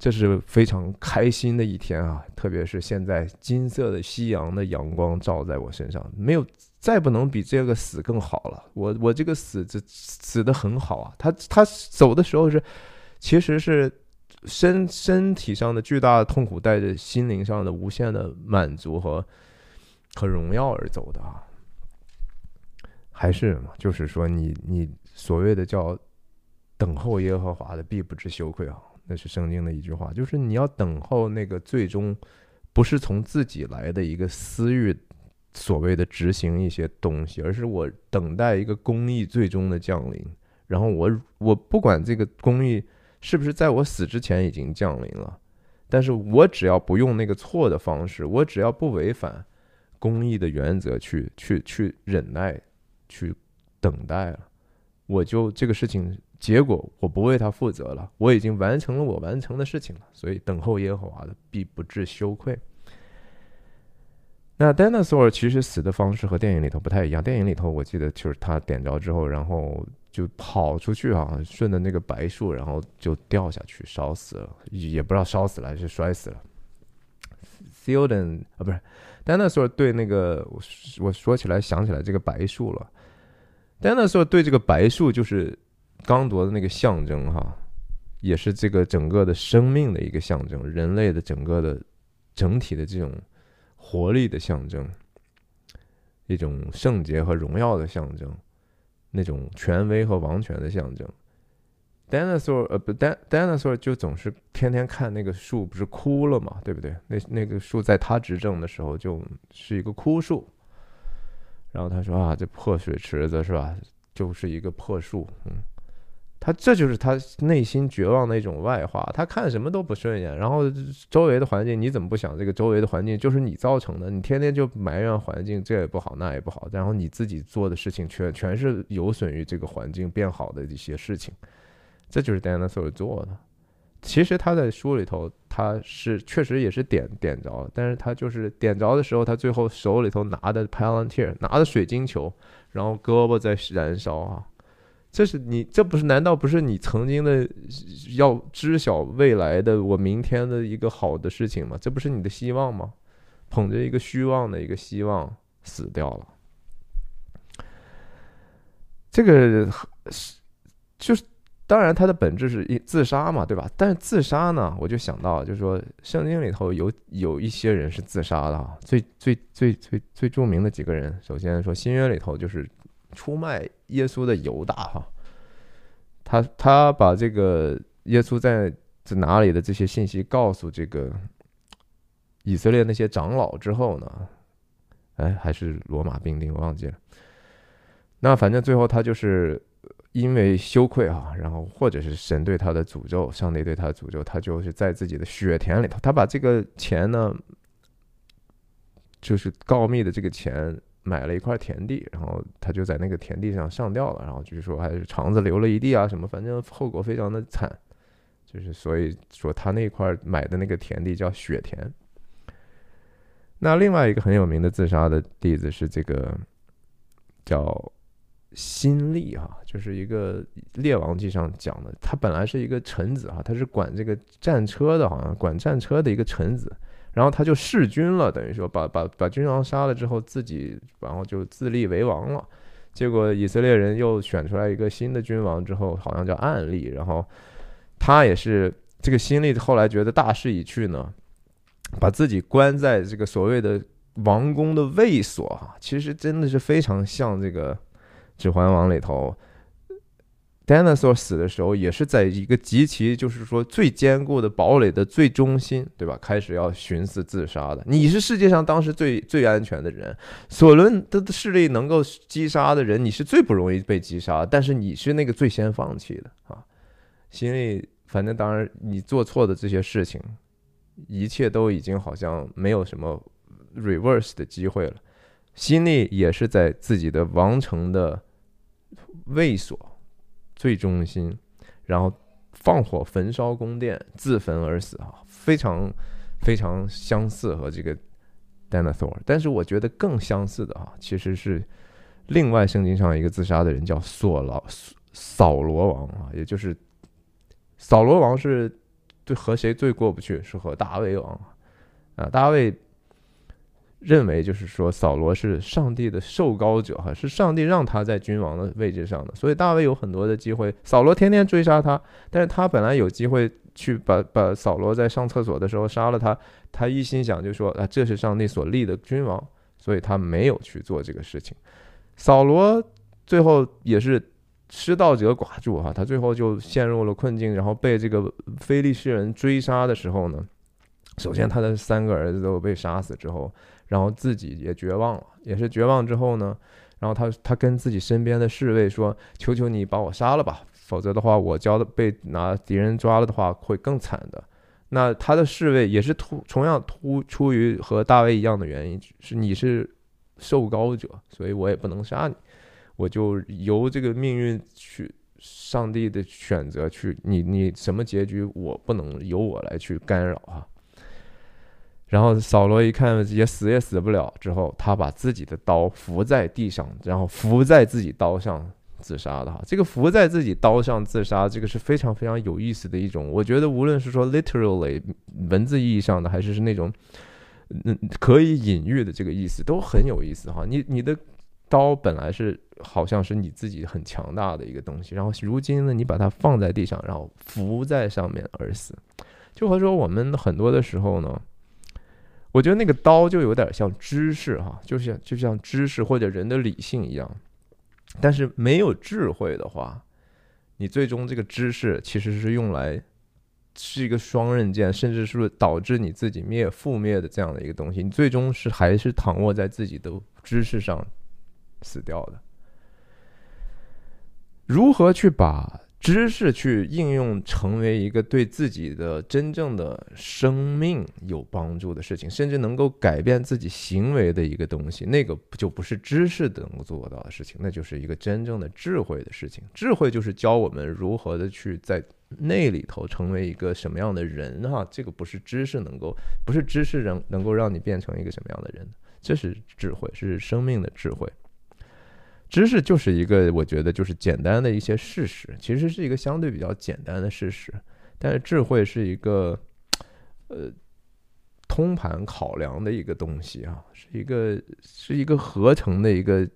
[SPEAKER 2] 这是非常开心的一天啊！特别是现在金色的夕阳的阳光照在我身上，没有再不能比这个死更好了。我我这个死这死的很好啊！他他走的时候是，其实是身身体上的巨大的痛苦，带着心灵上的无限的满足和和荣耀而走的啊！还是，就是说你你所谓的叫等候耶和华的，必不知羞愧啊！那是圣经的一句话，就是你要等候那个最终不是从自己来的一个私欲，所谓的执行一些东西，而是我等待一个公义最终的降临。然后我我不管这个公义是不是在我死之前已经降临了？但是我只要不用那个错的方式，我只要不违反公义的原则去去去忍耐，去等待了，我就这个事情结果我不为他负责了，我已经完成了我完成的事情了，所以等候耶和华的必不致羞愧。那 dinosaur 其实死的方式和电影里头不太一样。电影里头我记得就是他点着之后，然后就跑出去啊，顺着那个白树，然后就掉下去，烧死了，也不知道烧死了还是摔死了。s e l d e n 啊，不是 dinosaur 对那个我我说起来想起来这个白树了。dinosaur 对这个白树就是刚铎的那个象征哈，也是这个整个的生命的一个象征，人类的整个的整体的这种。活力的象征，一种圣洁和荣耀的象征，那种权威和王权的象征。dinosaur 呃不，dinosaur 就总是天天看那个树，不是枯了嘛，对不对？那那个树在他执政的时候就是一个枯树。然后他说啊，这破水池子是吧，就是一个破树，嗯。他这就是他内心绝望的一种外化，他看什么都不顺眼，然后周围的环境你怎么不想？这个周围的环境就是你造成的，你天天就埋怨环境，这也不好，那也不好，然后你自己做的事情全全是有损于这个环境变好的一些事情，这就是 Dinosaur 做的。其实他在书里头他是确实也是点点着，但是他就是点着的时候，他最后手里头拿的 Palantir 拿的水晶球，然后胳膊在燃烧啊。这是你，这不是？难道不是你曾经的要知晓未来的我明天的一个好的事情吗？这不是你的希望吗？捧着一个虚妄的一个希望死掉了，这个是就是当然，它的本质是一自杀嘛，对吧？但是自杀呢，我就想到，就是说圣经里头有有一些人是自杀的，最最最最最著名的几个人，首先说新约里头就是。出卖耶稣的犹大哈，他他把这个耶稣在在哪里的这些信息告诉这个以色列那些长老之后呢，哎，还是罗马兵丁，我忘记了。那反正最后他就是因为羞愧哈，然后或者是神对他的诅咒，上帝对他的诅咒，他就是在自己的血田里头，他把这个钱呢，就是告密的这个钱。买了一块田地，然后他就在那个田地上上吊了，然后据说还是肠子流了一地啊，什么，反正后果非常的惨，就是所以说他那块买的那个田地叫雪田。那另外一个很有名的自杀的例子是这个叫辛利哈，就是一个列王记上讲的，他本来是一个臣子哈，他是管这个战车的，好像管战车的一个臣子。然后他就弑君了，等于说把把把君王杀了之后，自己然后就自立为王了。结果以色列人又选出来一个新的君王之后，好像叫暗利。然后他也是这个新利，后来觉得大势已去呢，把自己关在这个所谓的王宫的卫所哈，其实真的是非常像这个《指环王》里头。Dinosaur 死的时候，也是在一个极其就是说最坚固的堡垒的最中心，对吧？开始要寻思自杀的。你是世界上当时最最安全的人，索伦的势力能够击杀的人，你是最不容易被击杀，但是你是那个最先放弃的啊。心里反正当然你做错的这些事情，一切都已经好像没有什么 reverse 的机会了。心里也是在自己的王城的卫所。最中心，然后放火焚烧宫殿，自焚而死啊，非常非常相似和这个 Dinosaur，但是我觉得更相似的啊，其实是另外圣经上一个自杀的人叫索劳扫罗王啊，也就是扫罗王是对和谁最过不去？是和大卫王啊，大卫。认为就是说，扫罗是上帝的受膏者，哈，是上帝让他在君王的位置上的，所以大卫有很多的机会。扫罗天天追杀他，但是他本来有机会去把把扫罗在上厕所的时候杀了他，他一心想就说啊，这是上帝所立的君王，所以他没有去做这个事情。扫罗最后也是失道者寡助，哈，他最后就陷入了困境，然后被这个非利士人追杀的时候呢，首先他的三个儿子都被杀死之后。然后自己也绝望了，也是绝望之后呢，然后他他跟自己身边的侍卫说：“求求你把我杀了吧，否则的话，我交的被拿敌人抓了的话会更惨的。那他的侍卫也是突同样突出于和大卫一样的原因，是你是受膏者，所以我也不能杀你，我就由这个命运去，上帝的选择去，你你什么结局我不能由我来去干扰啊。然后扫罗一看也死也死不了，之后他把自己的刀扶在地上，然后扶在自己刀上自杀的哈。这个扶在自己刀上自杀，这个是非常非常有意思的一种。我觉得无论是说 literally 文字意义上的，还是是那种嗯可以隐喻的这个意思，都很有意思哈。你你的刀本来是好像是你自己很强大的一个东西，然后如今呢，你把它放在地上，然后扶在上面而死，就和说我们很多的时候呢。我觉得那个刀就有点像知识哈，就像就像知识或者人的理性一样，但是没有智慧的话，你最终这个知识其实是用来是一个双刃剑，甚至是导致你自己灭覆灭的这样的一个东西，你最终是还是躺卧在自己的知识上死掉的。如何去把？知识去应用成为一个对自己的真正的生命有帮助的事情，甚至能够改变自己行为的一个东西，那个就不是知识能够做到的事情，那就是一个真正的智慧的事情。智慧就是教我们如何的去在那里头成为一个什么样的人哈，这个不是知识能够，不是知识能能够让你变成一个什么样的人，这是智慧，是生命的智慧。知识就是一个，我觉得就是简单的一些事实，其实是一个相对比较简单的事实。但是智慧是一个，呃，通盘考量的一个东西啊，是一个是一个合成的一个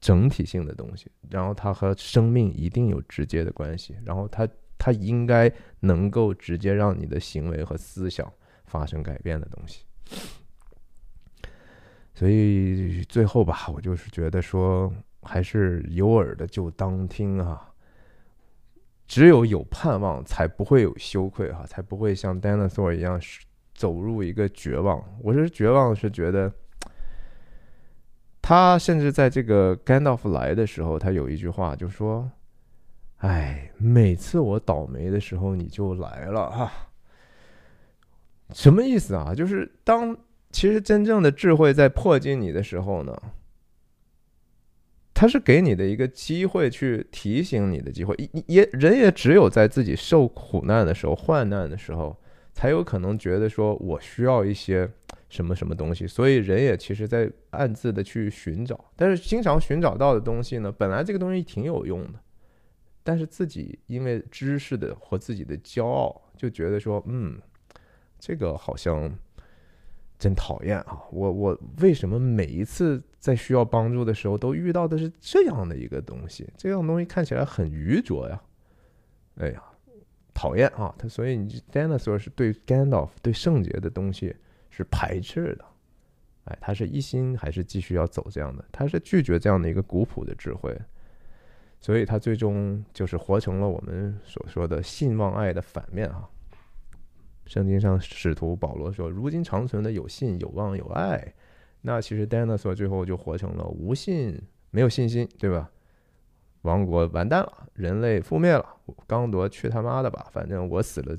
[SPEAKER 2] 整体性的东西。然后它和生命一定有直接的关系。然后它它应该能够直接让你的行为和思想发生改变的东西。所以最后吧，我就是觉得说，还是有耳的就当听啊。只有有盼望，才不会有羞愧哈，才不会像 dinosaur 一样走入一个绝望。我是绝望，是觉得他甚至在这个 Gandalf 来的时候，他有一句话就说：“哎，每次我倒霉的时候，你就来了哈。”什么意思啊？就是当。其实真正的智慧在迫近你的时候呢，他是给你的一个机会去提醒你的机会。也也人也只有在自己受苦难的时候、患难的时候，才有可能觉得说我需要一些什么什么东西。所以人也其实在暗自的去寻找，但是经常寻找到的东西呢，本来这个东西挺有用的，但是自己因为知识的和自己的骄傲，就觉得说，嗯，这个好像。真讨厌啊！我我为什么每一次在需要帮助的时候都遇到的是这样的一个东西？这样东西看起来很愚拙呀！哎呀，讨厌啊！他所以你 dinosaur 是对 Gandalf 对圣洁的东西是排斥的，哎，他是一心还是继续要走这样的？他是拒绝这样的一个古朴的智慧，所以他最终就是活成了我们所说的信望爱的反面啊！圣经上使徒保罗说：“如今长存的有信、有望、有爱。”那其实 dinosaur 最后就活成了无信、没有信心，对吧？王国完蛋了，人类覆灭了。刚铎去他妈的吧！反正我死了，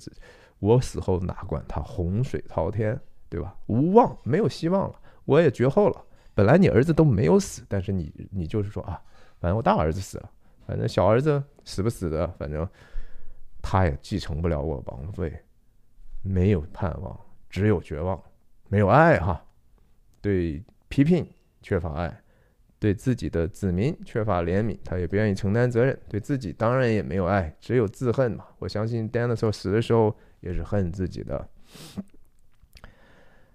[SPEAKER 2] 我死后哪管他洪水滔天，对吧？无望，没有希望了，我也绝后了。本来你儿子都没有死，但是你你就是说啊，反正我大儿子死了，反正小儿子死不死的，反正他也继承不了我王位。没有盼望，只有绝望，没有爱哈，对批评缺乏爱，对自己的子民缺乏怜悯，他也不愿意承担责任，对自己当然也没有爱，只有自恨嘛。我相信 dinosaur 死的时候也是恨自己的。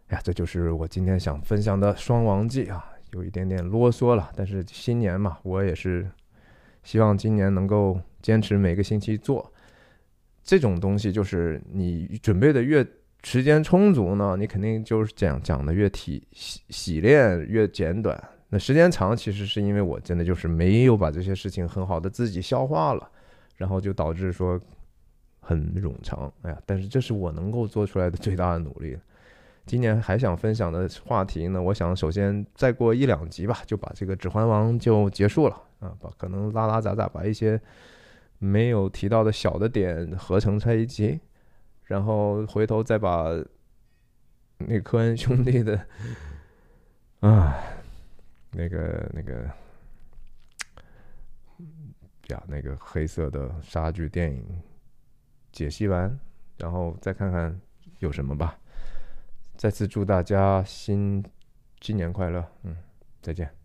[SPEAKER 2] 哎呀，这就是我今天想分享的双王记啊，有一点点啰嗦了，但是新年嘛，我也是希望今年能够坚持每个星期做。这种东西就是你准备的越时间充足呢，你肯定就是讲讲的越体洗洗练越简短。那时间长，其实是因为我真的就是没有把这些事情很好的自己消化了，然后就导致说很冗长。哎呀，但是这是我能够做出来的最大的努力。今年还想分享的话题呢，我想首先再过一两集吧，就把这个《指环王》就结束了啊，把可能拉拉杂杂把一些。没有提到的小的点合成在一起，然后回头再把那科恩兄弟的啊，那个那个呀，那个黑色的杀剧电影解析完，然后再看看有什么吧。再次祝大家新新年快乐，嗯，再见。